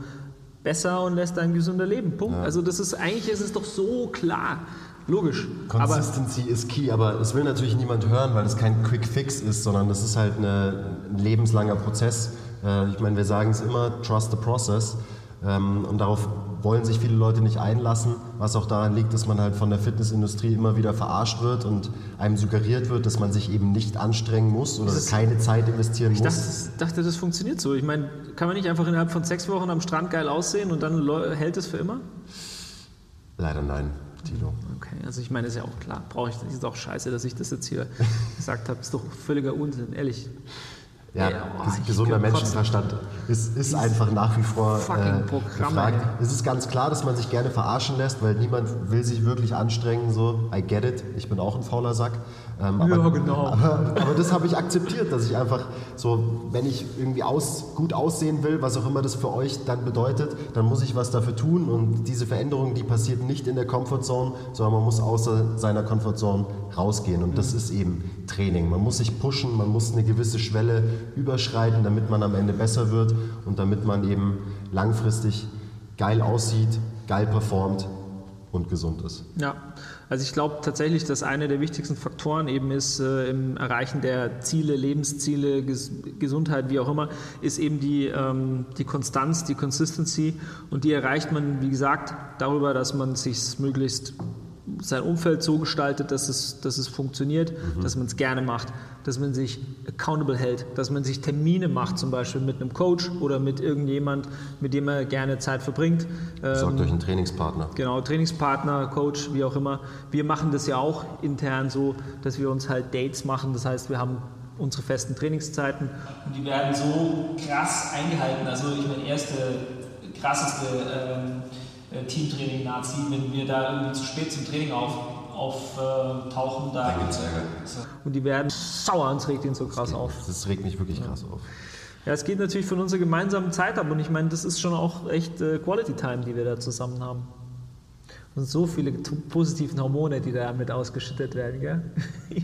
besser und lässt einen gesünder leben. Punkt. Ja. Also das ist eigentlich ist es doch so klar. Logisch. Consistency aber, ist key, aber es will natürlich niemand hören, weil es kein Quick Fix ist, sondern das ist halt eine, ein lebenslanger Prozess. Äh, ich meine, wir sagen es immer, trust the process. Ähm, und darauf wollen sich viele Leute nicht einlassen, was auch daran liegt, dass man halt von der Fitnessindustrie immer wieder verarscht wird und einem suggeriert wird, dass man sich eben nicht anstrengen muss oder keine Zeit investieren ich muss. Ich dachte, dachte, das funktioniert so. Ich meine, kann man nicht einfach innerhalb von sechs Wochen am Strand geil aussehen und dann hält es für immer? Leider nein. Tilo. Okay, also ich meine, ist ja auch klar, brauche ich, ist auch scheiße, dass ich das jetzt hier *laughs* gesagt habe, ist doch völliger Unsinn, ehrlich. Ja, ja oh, gesunder Menschenverstand ist, ist einfach nach wie vor äh, gefragt. Es ist ganz klar, dass man sich gerne verarschen lässt, weil niemand will sich wirklich anstrengen. So, I get it, ich bin auch ein fauler Sack. Ähm, aber, ja, genau. *laughs* Aber, aber das habe ich akzeptiert, dass ich einfach so, wenn ich irgendwie aus, gut aussehen will, was auch immer das für euch dann bedeutet, dann muss ich was dafür tun. Und diese Veränderung, die passiert nicht in der Comfortzone, sondern man muss außer seiner Comfortzone rausgehen. Und das ist eben Training. Man muss sich pushen, man muss eine gewisse Schwelle überschreiten, damit man am Ende besser wird und damit man eben langfristig geil aussieht, geil performt und gesund ist. Ja, also ich glaube tatsächlich, dass einer der wichtigsten Faktoren eben ist äh, im Erreichen der Ziele, Lebensziele, Ges Gesundheit, wie auch immer, ist eben die, ähm, die Konstanz, die Consistency und die erreicht man, wie gesagt, darüber, dass man sich möglichst sein Umfeld so gestaltet, dass es, dass es funktioniert, mhm. dass man es gerne macht, dass man sich accountable hält, dass man sich Termine macht, zum Beispiel mit einem Coach oder mit irgendjemand, mit dem er gerne Zeit verbringt. Sorgt ähm, euch einen Trainingspartner. Genau, Trainingspartner, Coach, wie auch immer. Wir machen das ja auch intern so, dass wir uns halt Dates machen. Das heißt, wir haben unsere festen Trainingszeiten. Und die werden so krass eingehalten. Also ich meine, erste krasseste ähm, äh, Teamtraining Nazi, wenn wir da irgendwie zu spät zum Training auf, auftauchen, da. Da gibt's Ärger. Und die werden sauer und es regt ihn so krass auf. Das regt mich wirklich krass auf. Ja, es geht natürlich von unserer gemeinsamen Zeit ab und ich meine, das ist schon auch echt äh, Quality Time, die wir da zusammen haben. Und so viele positiven Hormone, die da mit ausgeschüttet werden, gell? *laughs*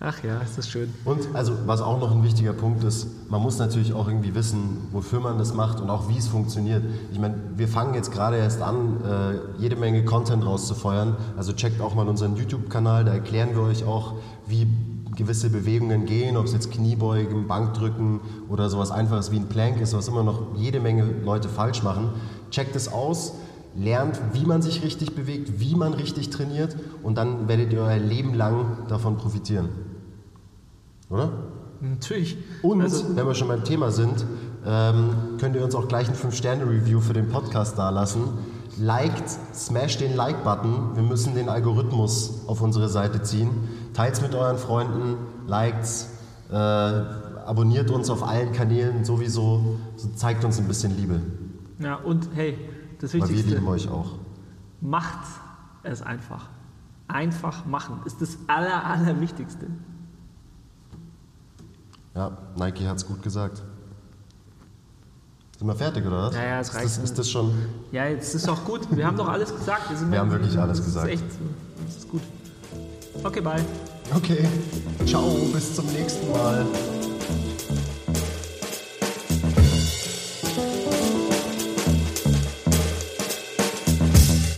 Ach ja, ist das schön. Und also was auch noch ein wichtiger Punkt ist, man muss natürlich auch irgendwie wissen, wofür man das macht und auch wie es funktioniert. Ich meine, wir fangen jetzt gerade erst an, äh, jede Menge Content rauszufeuern. Also checkt auch mal unseren YouTube-Kanal, da erklären wir euch auch, wie gewisse Bewegungen gehen, ob es jetzt Kniebeugen, Bankdrücken oder sowas einfaches wie ein Plank ist, was immer noch jede Menge Leute falsch machen. Checkt es aus, lernt, wie man sich richtig bewegt, wie man richtig trainiert und dann werdet ihr euer Leben lang davon profitieren. Oder? Natürlich. Und Also- wenn wir schon beim Thema sind, ähm, könnt ihr uns auch gleich ein 5-Sterne-Review für den Podcast dalassen. Liked, smash den Like-Button. Wir müssen den Algorithmus auf unsere Seite ziehen. Teilt's mit euren Freunden, liked, äh, abonniert uns auf allen Kanälen sowieso. So zeigt uns ein bisschen Liebe. Ja, und hey, das Weil wir Wichtigste, lieben euch auch. macht es einfach. Einfach machen ist das Aller, Allerwichtigste. Ja, Nike hat's gut gesagt. Sind wir fertig, oder was? Ja, ja, es ist reicht. Das, ist das schon... Ja, jetzt ist doch gut. Wir haben doch alles gesagt. sind Wir haben wirklich alles das gesagt. Ist echt, das ist gut. Okay, bye. Okay, ciao, bis zum nächsten Mal.